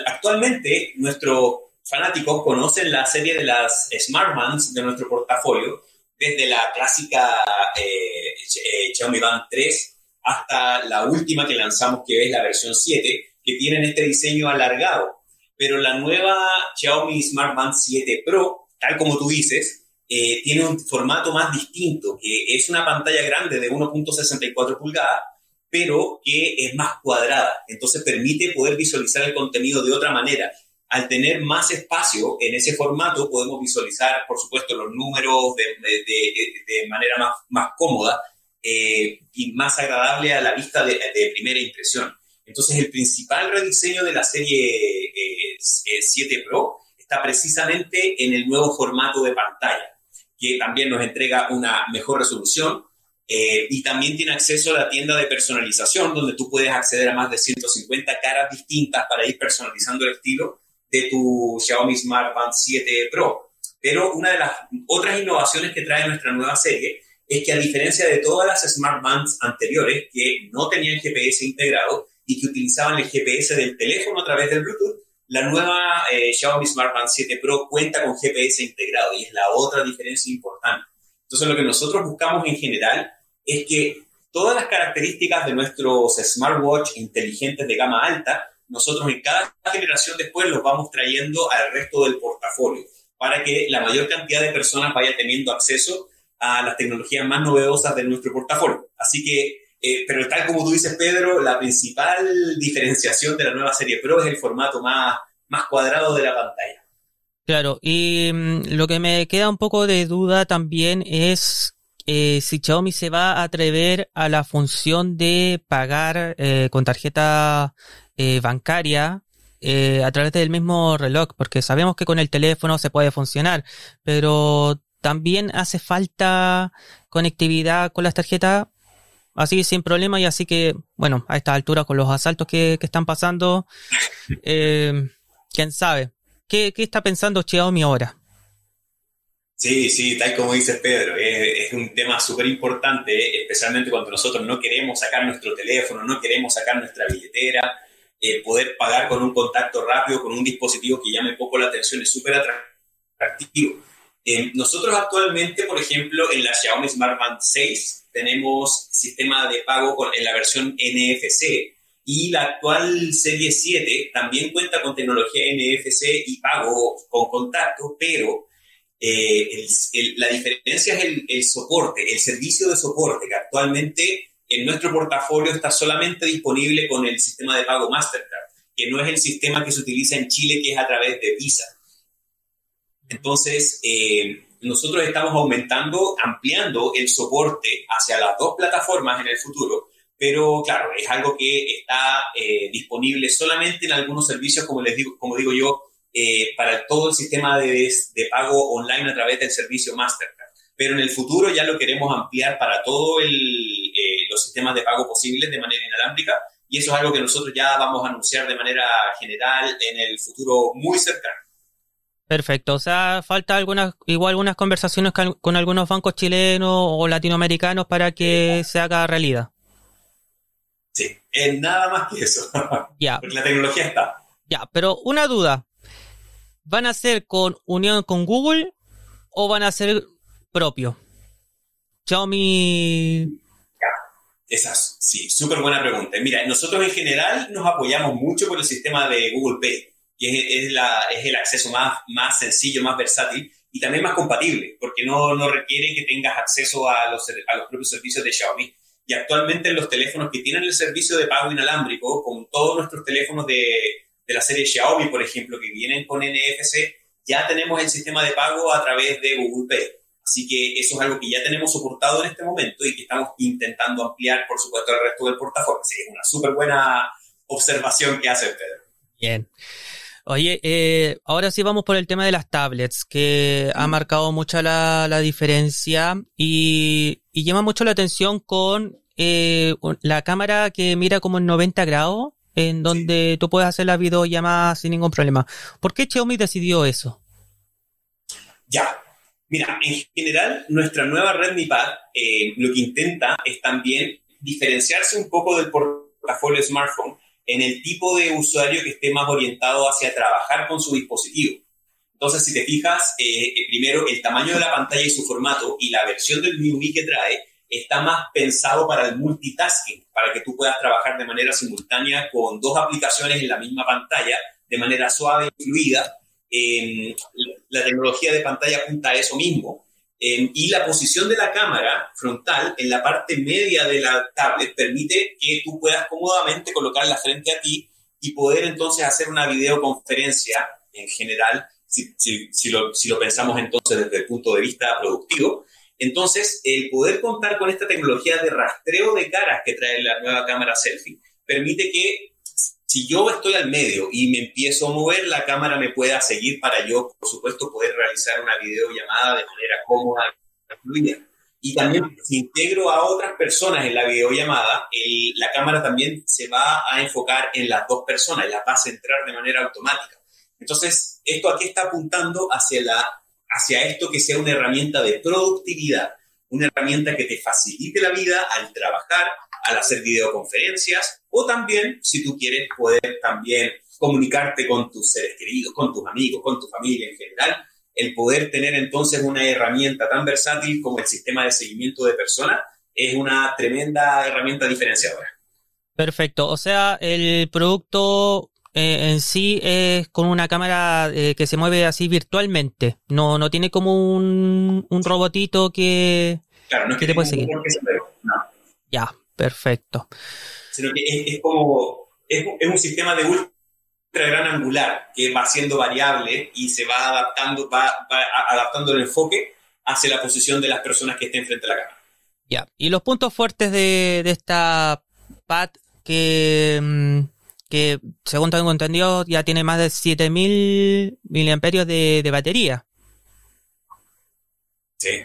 [SPEAKER 3] Actualmente, nuestros fanáticos conocen la serie de las Smartmans de nuestro portafolio, desde la clásica eh, eh Xiaomi Band 3 hasta la última que lanzamos, que es la versión 7, que tienen este diseño alargado. Pero la nueva Xiaomi Smart Band 7 Pro, tal como tú dices, eh, tiene un formato más distinto, que es una pantalla grande de 1.64 pulgadas, pero que es más cuadrada. Entonces permite poder visualizar el contenido de otra manera. al tener más espacio en ese formato, podemos visualizar, por supuesto, los números de, de, manera más, más cómoda eh, y más agradable a la vista de, primera impresión. Entonces, el principal rediseño de la serie 7 eh, Pro está precisamente en el nuevo formato de pantalla, que también nos entrega una mejor resolución, eh, y también tiene acceso a la tienda de personalización, donde tú puedes acceder a más de 150 caras distintas para ir personalizando el estilo de tu Xiaomi Smart Band 7 Pro. Pero una de las otras innovaciones que trae nuestra nueva serie es que a diferencia de todas las Smart Bands anteriores que no tenían GPS integrado y que utilizaban el GPS del teléfono a través del Bluetooth, la nueva eh, Xiaomi Smart Band 7 Pro cuenta con GPS integrado y es la otra diferencia importante. Entonces lo que nosotros buscamos en general es que todas las características de nuestros smartwatch inteligentes de gama alta, nosotros en cada generación después los vamos trayendo al resto del portafolio para que la mayor cantidad de personas vaya teniendo acceso a las tecnologías más novedosas de nuestro portafolio. Así que, eh, pero tal como tú dices, Pedro, la principal diferenciación de la nueva serie Pro es el formato más, más cuadrado de la pantalla.
[SPEAKER 1] Claro, y mm, lo que me queda un poco de duda también es eh, si Xiaomi se va a atrever a la función de pagar eh, con tarjeta eh, bancaria a través del mismo reloj, porque sabemos que con el teléfono se puede funcionar, pero también hace falta conectividad con las tarjetas así sin problema y así que, bueno, a esta altura con los asaltos que, están pasando, quién sabe. ¿Qué, ¿Qué está pensando Xiaomi ahora?
[SPEAKER 3] Sí, sí, tal como dices Pedro, es, un tema súper importante, especialmente cuando nosotros no queremos sacar nuestro teléfono, no queremos sacar nuestra billetera, eh, poder pagar con un contacto rápido, con un dispositivo que llame poco la atención, es súper atractivo. Eh, nosotros actualmente, por ejemplo, en la Xiaomi Smart Band 6 tenemos sistema de pago en la versión NFC y la actual serie 7 también cuenta con tecnología NFC y pago con contacto, pero eh, la diferencia es el, soporte, el servicio de soporte que actualmente en nuestro portafolio está solamente disponible con el sistema de pago Mastercard, que no es el sistema que se utiliza en Chile, que es a través de Visa. Entonces, eh, nosotros estamos aumentando, ampliando el soporte hacia las dos plataformas en el futuro, pero claro, es algo que está eh, disponible solamente en algunos servicios, como les digo, como digo yo, eh, para todo el sistema de, de, pago online a través del servicio Mastercard. Pero en el futuro ya lo queremos ampliar para todos eh, los sistemas de pago posibles de manera inalámbrica y eso es algo que nosotros ya vamos a anunciar de manera general en el futuro muy cercano.
[SPEAKER 1] Perfecto, o sea, falta algunas, igual algunas conversaciones con, algunos bancos chilenos o latinoamericanos para que se haga realidad.
[SPEAKER 3] Sí, es nada más que eso. Ya. Porque la tecnología está.
[SPEAKER 1] Ya, pero una duda. ¿Van a ser con unión con Google o van a ser propio? Xiaomi.
[SPEAKER 3] Esa, sí, súper buena pregunta. Mira, nosotros en general nos apoyamos mucho por el sistema de Google Pay, que es, la, es el acceso más, más sencillo, más versátil y también más compatible, porque no, no requiere que tengas acceso a los, a los propios servicios de Xiaomi. Y actualmente los teléfonos que tienen el servicio de pago inalámbrico, con todos nuestros teléfonos de, de la serie Xiaomi, por ejemplo, que vienen con NFC, ya tenemos el sistema de pago a través de Google Pay. Así que eso es algo que ya tenemos soportado en este momento y que estamos intentando ampliar, por supuesto, al resto del portafolio. Así que es una súper buena observación que hace Pedro.
[SPEAKER 1] Bien. Oye, eh, ahora sí vamos por el tema de las tablets, que ha mm. marcado mucha la, diferencia y, llama mucho la atención con eh, la cámara que mira como en 90 grados en donde tú puedes hacer la videollamada sin ningún problema. ¿Por qué Xiaomi decidió eso?
[SPEAKER 3] Ya, mira, en general nuestra nueva Redmi Pad eh, lo que intenta es también diferenciarse un poco del portafolio de smartphone en el tipo de usuario que esté más orientado hacia trabajar con su dispositivo. Entonces, si te fijas, eh, eh, primero el tamaño de la pantalla y su formato y la versión del MIUI que trae está más pensado para el multitasking, para que tú puedas trabajar de manera simultánea con dos aplicaciones en la misma pantalla, de manera suave y fluida. la tecnología de pantalla apunta a eso mismo. y la posición de la cámara frontal en la parte media de la tablet permite que tú puedas cómodamente colocarla frente a ti y poder entonces hacer una videoconferencia en general, si lo pensamos entonces desde el punto de vista productivo. Entonces, el poder contar con esta tecnología de rastreo de caras que trae la nueva cámara selfie permite que si yo estoy al medio y me empiezo a mover, la cámara me pueda seguir para yo, por supuesto, poder realizar una videollamada de manera cómoda y fluida. Y también si integro a otras personas en la videollamada, la cámara también se va a enfocar en las dos personas, las va a centrar de manera automática. Entonces, esto aquí está apuntando hacia, la, hacia esto que sea una herramienta de productividad, una herramienta que te facilite la vida al trabajar, al hacer videoconferencias o también, si tú quieres, poder también comunicarte con tus seres queridos, con tus amigos, con tu familia en general. El poder tener entonces una herramienta tan versátil como el sistema de seguimiento de personas es una tremenda herramienta diferenciadora.
[SPEAKER 1] Perfecto, o sea, el producto eh, en sí es con una cámara eh, que se mueve así virtualmente, no, no tiene como un, un robotito que,
[SPEAKER 3] claro, no es que, te puede seguir. no.
[SPEAKER 1] Ya, Perfecto.
[SPEAKER 3] Sino que es, como, es, un sistema de ultra gran angular que va siendo variable y se va adaptando, va, adaptando el enfoque hacia la posición de las personas que estén frente a la cámara.
[SPEAKER 1] Ya, y los puntos fuertes de, esta pad que, mm, que, según tengo entendido, ya tiene más de 7000 miliamperios de, de batería.
[SPEAKER 3] Sí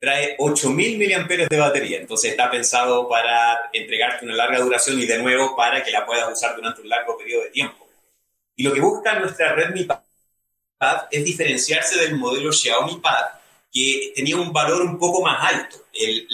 [SPEAKER 3] trae 8000 mAh de batería, entonces está pensado para entregarte una larga duración y de nuevo para que la puedas usar durante un largo periodo de tiempo. Y lo que busca nuestra Redmi Pad es diferenciarse del modelo Xiaomi Pad, que tenía un valor un poco más alto. El,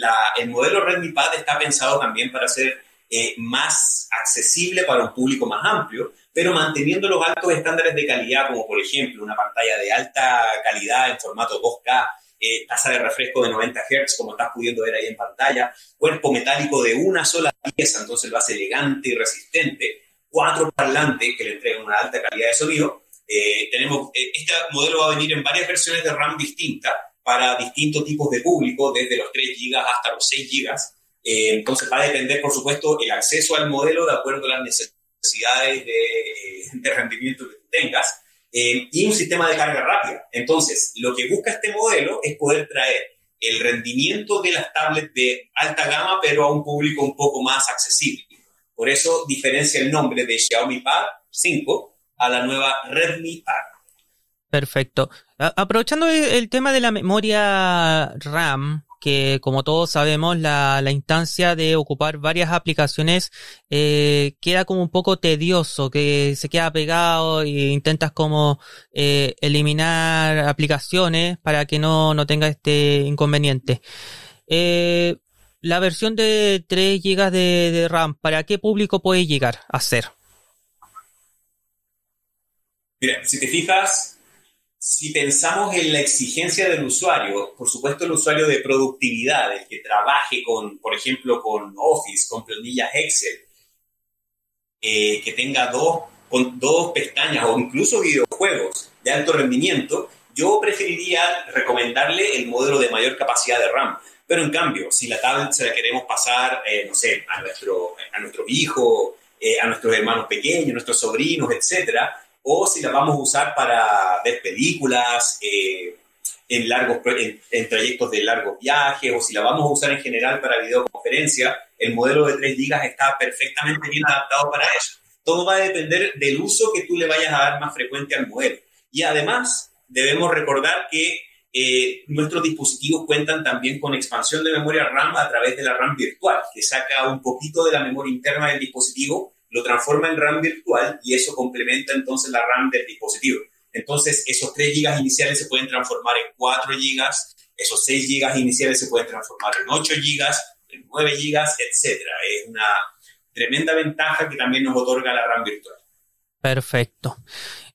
[SPEAKER 3] modelo Redmi Pad está pensado también para ser eh, más accesible para un público más amplio, pero manteniendo los altos estándares de calidad, como por ejemplo una pantalla de alta calidad en formato 2K, eh, tasa de refresco de 90 Hz, como estás pudiendo ver ahí en pantalla, cuerpo metálico de una sola pieza, entonces lo hace elegante y resistente, cuatro parlantes que le entregan una alta calidad de sonido. Eh, tenemos, eh, este modelo va a venir en varias versiones de RAM distintas para distintos tipos de público, desde los 3 GB hasta los 6 GB. Entonces va a depender, por supuesto, el acceso al modelo de acuerdo a las necesidades de, de rendimiento que tengas. Eh, y un sistema de carga rápida. Entonces, lo que busca este modelo es poder traer el rendimiento de las tablets de alta gama, pero a un público un poco más accesible. Por eso diferencia el nombre de Xiaomi Pad 5 a la nueva Redmi Pad.
[SPEAKER 1] Perfecto. aprovechando el tema de la memoria RAM, que como todos sabemos la, la instancia de ocupar varias aplicaciones eh, queda como un poco tedioso, que se queda pegado e intentas como eh, eliminar aplicaciones para que no, no tenga este inconveniente. Eh, la versión de 3 GB de, de RAM, ¿para qué público puede llegar a ser?
[SPEAKER 3] Mira, si te fijas, si pensamos en la exigencia del usuario, por supuesto el usuario de productividad, el que trabaje con, por ejemplo, con Office, con planillas Excel, eh, que tenga dos, con dos pestañas o incluso videojuegos de alto rendimiento, yo preferiría recomendarle el modelo de mayor capacidad de RAM. Pero en cambio, si la tablet se la queremos pasar, eh, no sé, a nuestro, a nuestro hijo, eh, a nuestros hermanos pequeños, nuestros sobrinos, etcétera, o si la vamos a usar para ver películas eh, en, largos, en, trayectos de largos viajes, o si la vamos a usar en general para videoconferencia, el modelo de 3 GB está perfectamente bien adaptado para eso. Todo va a depender del uso que tú le vayas a dar más frecuente al modelo. Y además, debemos recordar que eh, nuestros dispositivos cuentan también con expansión de memoria RAM a través de la RAM virtual, que saca un poquito de la memoria interna del dispositivo lo transforma en RAM virtual y eso complementa entonces la RAM del dispositivo. Entonces, esos 3 GB iniciales se pueden transformar en 4 GB, esos 6 GB iniciales se pueden transformar en 8 GB, en 9 GB, etc. Es una tremenda ventaja que también nos otorga la RAM virtual.
[SPEAKER 1] Perfecto.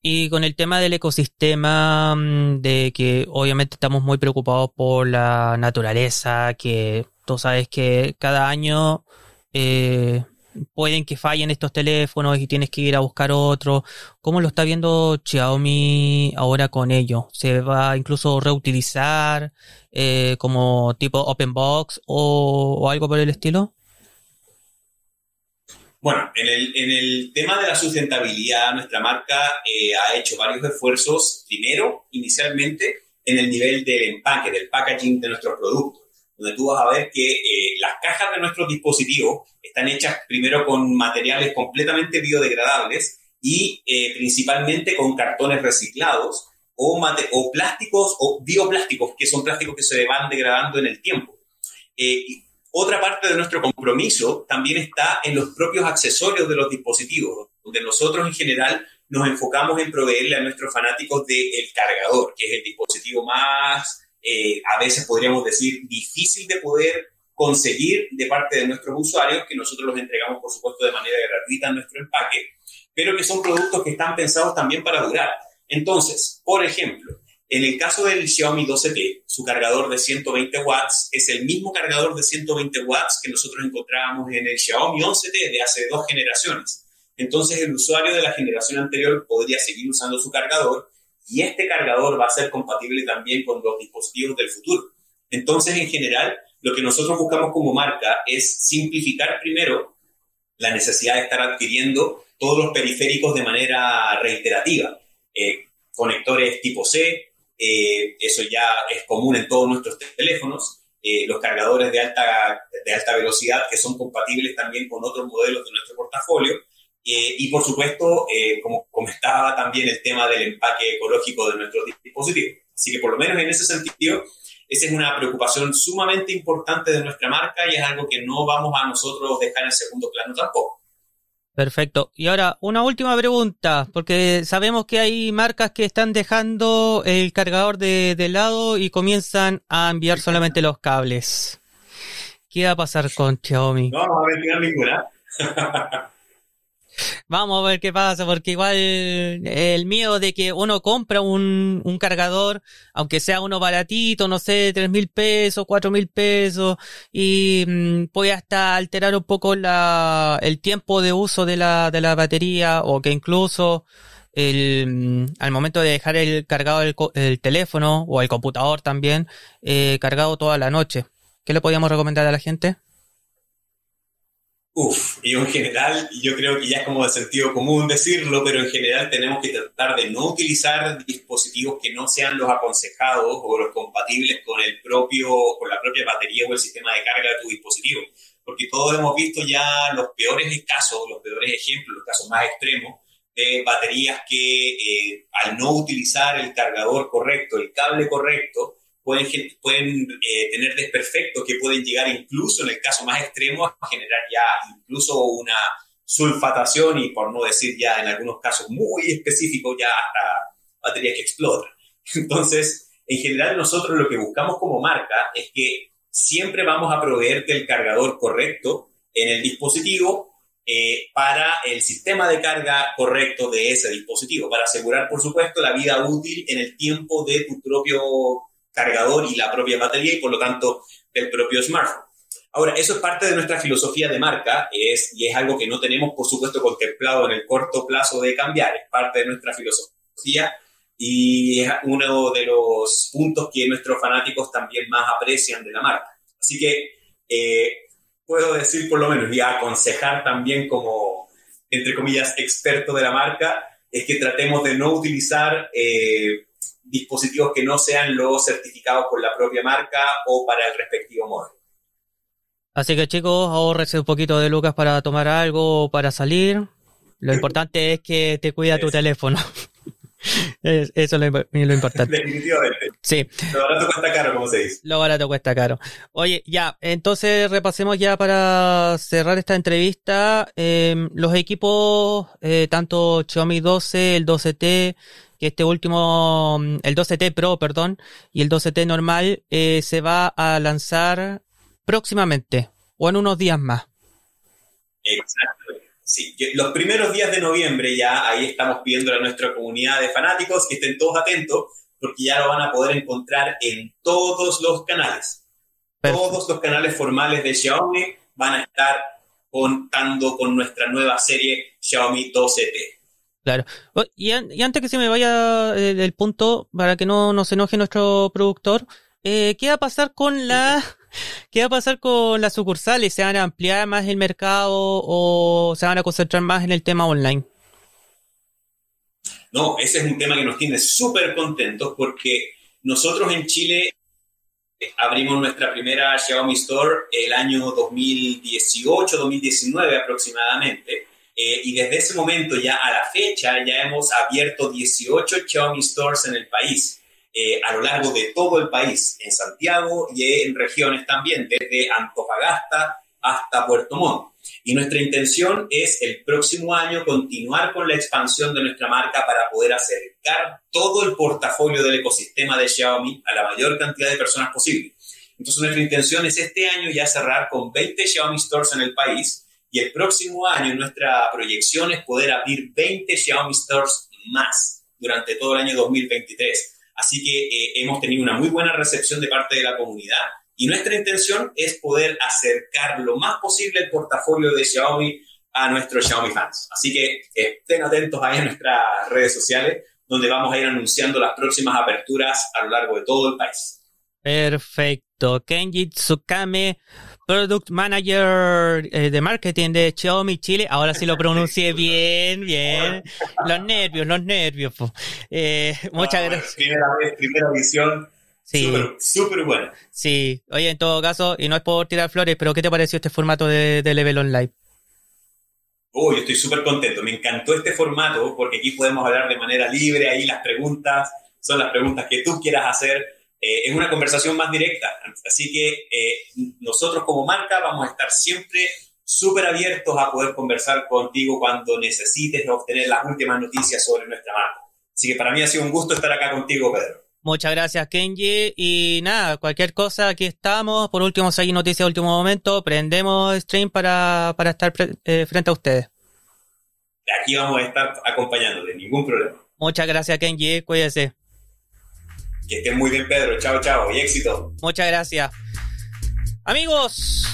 [SPEAKER 1] Y con el tema del ecosistema, mm, de que obviamente estamos muy preocupados por la naturaleza, que tú sabes que cada año eh, pueden que fallen estos teléfonos y tienes que ir a buscar otro. ¿Cómo lo está viendo Xiaomi ahora con ello? ¿Se va incluso reutilizar eh, como tipo open box o, algo por el estilo?
[SPEAKER 3] Bueno, en el, en el tema de la sustentabilidad, nuestra marca eh, ha hecho varios esfuerzos. Primero, inicialmente, en el nivel del empaque, del packaging de nuestros productos, donde tú vas a ver que eh, las cajas de nuestros dispositivos están hechas primero con materiales completamente biodegradables y eh, principalmente con cartones reciclados o, o plásticos o bioplásticos, que son plásticos que se van degradando en el tiempo. Eh, otra parte de nuestro compromiso también está en los propios accesorios de los dispositivos, donde nosotros en general nos enfocamos en proveerle a nuestros fanáticos del cargador, que es el dispositivo más, eh, a veces podríamos decir, difícil de poder conseguir de parte de nuestros usuarios, que nosotros los entregamos, por supuesto, de manera gratuita en nuestro empaque, pero que son productos que están pensados también para durar. Entonces, por ejemplo, en el caso del Xiaomi 12T, su cargador de 120 watts es el mismo cargador de 120 watts que nosotros encontrábamos en el Xiaomi 11T de hace dos generaciones. Entonces el usuario de la generación anterior podría seguir usando su cargador y este cargador va a ser compatible también con los dispositivos del futuro. Entonces, en general, lo que nosotros buscamos como marca es simplificar primero la necesidad de estar adquiriendo todos los periféricos de manera reiterativa. Eh, conectores tipo C, eh, eso ya es común en todos nuestros teléfonos, eh, los cargadores de alta, de alta velocidad que son compatibles también con otros modelos de nuestro portafolio. Eh, y por supuesto, como comentaba también el tema del empaque ecológico de nuestros dispositivos. Así que por lo menos en ese sentido, esa es una preocupación sumamente importante de nuestra marca y es algo que no vamos a nosotros dejar en segundo plano tampoco.
[SPEAKER 1] Perfecto. Y ahora, una última pregunta, porque sabemos que hay marcas que están dejando el cargador de, de lado y comienzan a enviar solamente los cables. ¿Qué va a pasar con Xiaomi?
[SPEAKER 3] No, no va a enviar ninguna.
[SPEAKER 1] Vamos a ver qué pasa, porque igual el miedo de que uno compra un, un cargador, aunque sea uno baratito, no sé, tres mil pesos, cuatro mil pesos, y mm, puede hasta alterar un poco la, el tiempo de uso de la, de la batería, o que incluso el, mm, al momento de dejar el cargado el, el teléfono o el computador también, eh, cargado toda la noche. ¿Qué le podríamos recomendar a la gente?
[SPEAKER 3] Uf, y en general, yo creo que ya es como de sentido común decirlo, pero en general tenemos que tratar de no utilizar dispositivos que no sean los aconsejados o los compatibles con el propio, con la propia batería o el sistema de carga de tu dispositivo. Porque todos hemos visto ya los peores casos, los peores ejemplos, los casos más extremos de baterías que eh, al no utilizar el cargador correcto, el cable correcto, pueden, pueden eh, tener desperfectos que pueden llegar incluso, en el caso más extremo, a generar ya incluso una sulfatación y por no decir ya en algunos casos muy específicos ya hasta baterías que explotan. Entonces, en general nosotros lo que buscamos como marca es que siempre vamos a proveerte el cargador correcto en el dispositivo eh, para el sistema de carga correcto de ese dispositivo, para asegurar, por supuesto, la vida útil en el tiempo de tu propio cargador y la propia batería y por lo tanto del propio smartphone. Ahora, eso es parte de nuestra filosofía de marca es, y es algo que no tenemos, por supuesto, contemplado en el corto plazo de cambiar, es parte de nuestra filosofía y es uno de los puntos que nuestros fanáticos también más aprecian de la marca. Así que eh, puedo decir por lo menos y aconsejar también como, entre comillas, experto de la marca, es que tratemos de no utilizar eh, dispositivos que no sean los certificados por la propia marca o para el respectivo modelo.
[SPEAKER 1] Así que chicos, ahorrese un poquito de lucas para tomar algo o para salir. Lo importante es que te cuida tu teléfono. Eso es lo, importante.
[SPEAKER 3] Definitivamente.
[SPEAKER 1] Sí.
[SPEAKER 3] Lo barato cuesta caro, como se dice.
[SPEAKER 1] Lo barato cuesta caro. Oye, ya, entonces repasemos ya para cerrar esta entrevista. Eh, los equipos, eh, tanto Xiaomi 12, el 12T, que este último, mm, el 12T Pro, perdón, y el 12T normal eh, se va a lanzar próximamente o en unos días más.
[SPEAKER 3] Exacto. Sí, los primeros días de noviembre ya ahí estamos pidiendo a nuestra comunidad de fanáticos que estén todos atentos porque ya lo van a poder encontrar en todos los canales. Todos los canales formales de Xiaomi van a estar contando con nuestra nueva serie Xiaomi 12T.
[SPEAKER 1] Claro. Oh, y, antes que se me vaya eh, el punto, para que no nos enoje nuestro productor, eh, ¿qué va a pasar con la ¿Qué va a pasar con las sucursales? ¿Se van a ampliar más el mercado o se van a concentrar más en el tema online?
[SPEAKER 3] No, ese es un tema que nos tiene súper contentos porque nosotros en Chile abrimos nuestra primera Xiaomi Store el año 2018-2019 aproximadamente. Eh, y desde ese momento ya a la fecha ya hemos abierto 18 Xiaomi Stores en el país, eh, a lo largo de todo el país, en Santiago y en regiones también, desde Antofagasta hasta Puerto Montt. Y nuestra intención es el próximo año continuar con la expansión de nuestra marca para poder acercar todo el portafolio del ecosistema de Xiaomi a la mayor cantidad de personas posible. Entonces nuestra intención es este año ya cerrar con 20 Xiaomi Stores en el país y el próximo año nuestra proyección es poder abrir 20 Xiaomi Stores más durante todo el año 2023. Así que eh, hemos tenido una muy buena recepción de parte de la comunidad y nuestra intención es poder acercar lo más posible el portafolio de Xiaomi a nuestros Xiaomi fans. Así que estén atentos ahí en nuestras redes sociales, donde vamos a ir anunciando las próximas aperturas a lo largo de todo el país.
[SPEAKER 1] Perfecto. Kenji Tsukame, Product Manager eh, de Marketing de Xiaomi Chile. Ahora sí lo pronuncié bien, bien. Los nervios, los nervios. Eh, muchas gracias.
[SPEAKER 3] Primera vez, primera edición Sí. Súper buena.
[SPEAKER 1] Sí. Oye, en todo caso, y no es por tirar flores, pero ¿qué te pareció este formato de, Level Online?
[SPEAKER 3] Oh, yo estoy súper contento. Me encantó este formato porque aquí podemos hablar de manera libre. Ahí las preguntas son las preguntas que tú quieras hacer. Eh, es una conversación más directa. Así que eh, nosotros como marca vamos a estar siempre súper abiertos a poder conversar contigo cuando necesites obtener las últimas noticias sobre nuestra marca. Así que para mí ha sido un gusto estar acá contigo, Pedro.
[SPEAKER 1] Muchas gracias, Kenji. Y nada, cualquier cosa, aquí estamos. Por último, si hay noticias de último momento, prendemos stream para, estar eh, frente a ustedes.
[SPEAKER 3] Aquí vamos a estar acompañándote, ningún problema.
[SPEAKER 1] Muchas gracias, Kenji. Cuídese.
[SPEAKER 3] Que estén muy bien, Pedro. Chao, chao. Y éxito.
[SPEAKER 1] Muchas gracias. Amigos,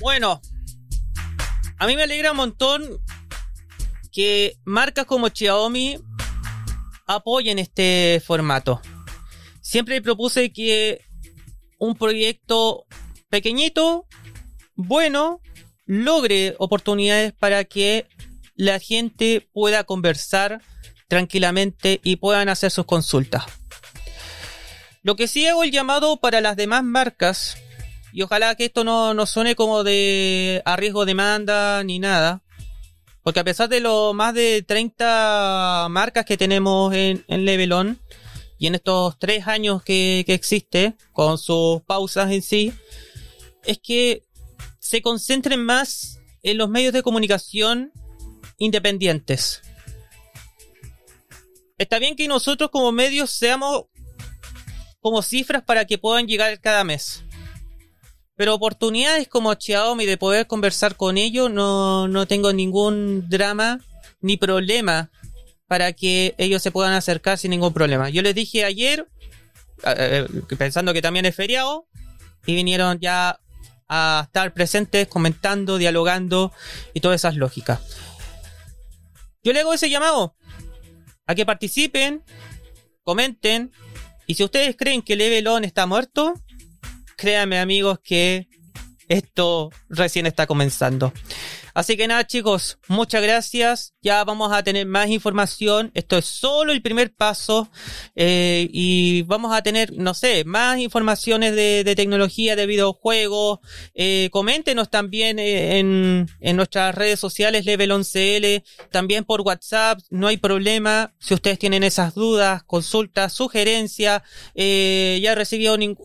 [SPEAKER 1] bueno, a mí me alegra un montón que marcas como Xiaomi apoyen este formato siempre propuse que un proyecto pequeñito, bueno, logre oportunidades para que la gente pueda conversar tranquilamente y puedan hacer sus consultas. Lo que sí hago el llamado para las demás marcas, y ojalá que esto no, no suene como de arriesgo demanda ni nada, porque a pesar de los más de 30 marcas que tenemos en, en y en estos tres años que, existe, con sus pausas en sí, es que se concentren más en los medios de comunicación independientes. Está bien que nosotros como medios seamos como cifras para que puedan llegar cada mes. Pero oportunidades como Xiaomi de poder conversar con ellos no, no tengo ningún drama ni problema para que ellos se puedan acercar sin ningún problema. Yo les dije ayer, pensando que también es feriado, y vinieron ya a estar presentes, comentando, dialogando y todas esas lógicas. Yo le hago ese llamado a que participen, comenten, y si ustedes creen que Levelon está muerto, créanme amigos que esto recién está comenzando. Así que nada chicos, muchas gracias. Ya vamos a tener más información. Esto es solo el primer paso. Eh, y vamos a tener, no sé, más informaciones de, tecnología, de videojuegos. Eh, coméntenos también eh, en, en nuestras redes sociales, Level 11L, también por WhatsApp. No hay problema. Si ustedes tienen esas dudas, consultas, sugerencias, ya he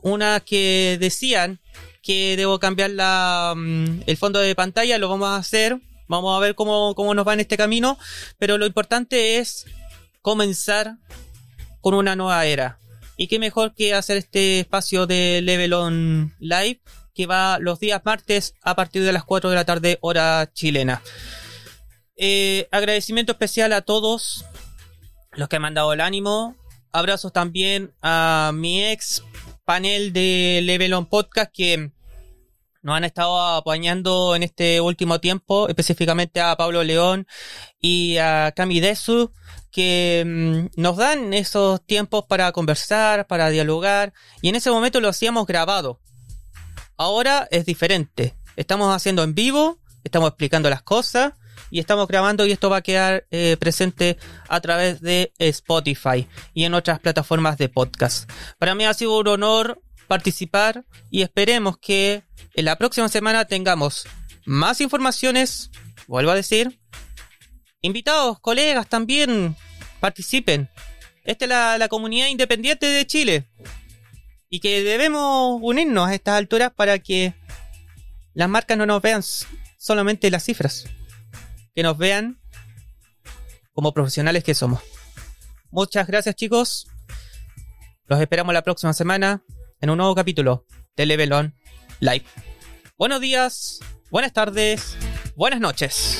[SPEAKER 1] una que decían que debo cambiar la, mm, el fondo de pantalla, lo vamos a hacer. Vamos a ver cómo, cómo nos va en este camino. Pero lo importante es comenzar con una nueva era. Y qué mejor que hacer este espacio de Level On Live que va los días martes a partir de las 4 de la tarde hora chilena. Eh, agradecimiento especial a todos los que me han dado el ánimo. Abrazos también a mi ex panel de Level On Podcast que nos han estado apañando en este último tiempo, específicamente a Pablo León y a Cami Desu, que mm, nos dan esos tiempos para conversar, para dialogar, y en ese momento lo hacíamos grabado. Ahora es diferente. Estamos haciendo en vivo, estamos explicando las cosas y estamos grabando y esto va a quedar eh, presente a través de Spotify y en otras plataformas de podcast. Para mí ha sido un honor participar y esperemos que en la próxima semana tengamos más informaciones, vuelvo a decir, invitados, colegas también participen. Esta es la, la comunidad independiente de Chile y que debemos unirnos a estas alturas para que las marcas no nos vean solamente las cifras, que nos vean como profesionales que somos. Muchas gracias chicos. Los esperamos la próxima semana en un nuevo capítulo de Level On Live. Buenos días, buenas tardes, buenas noches.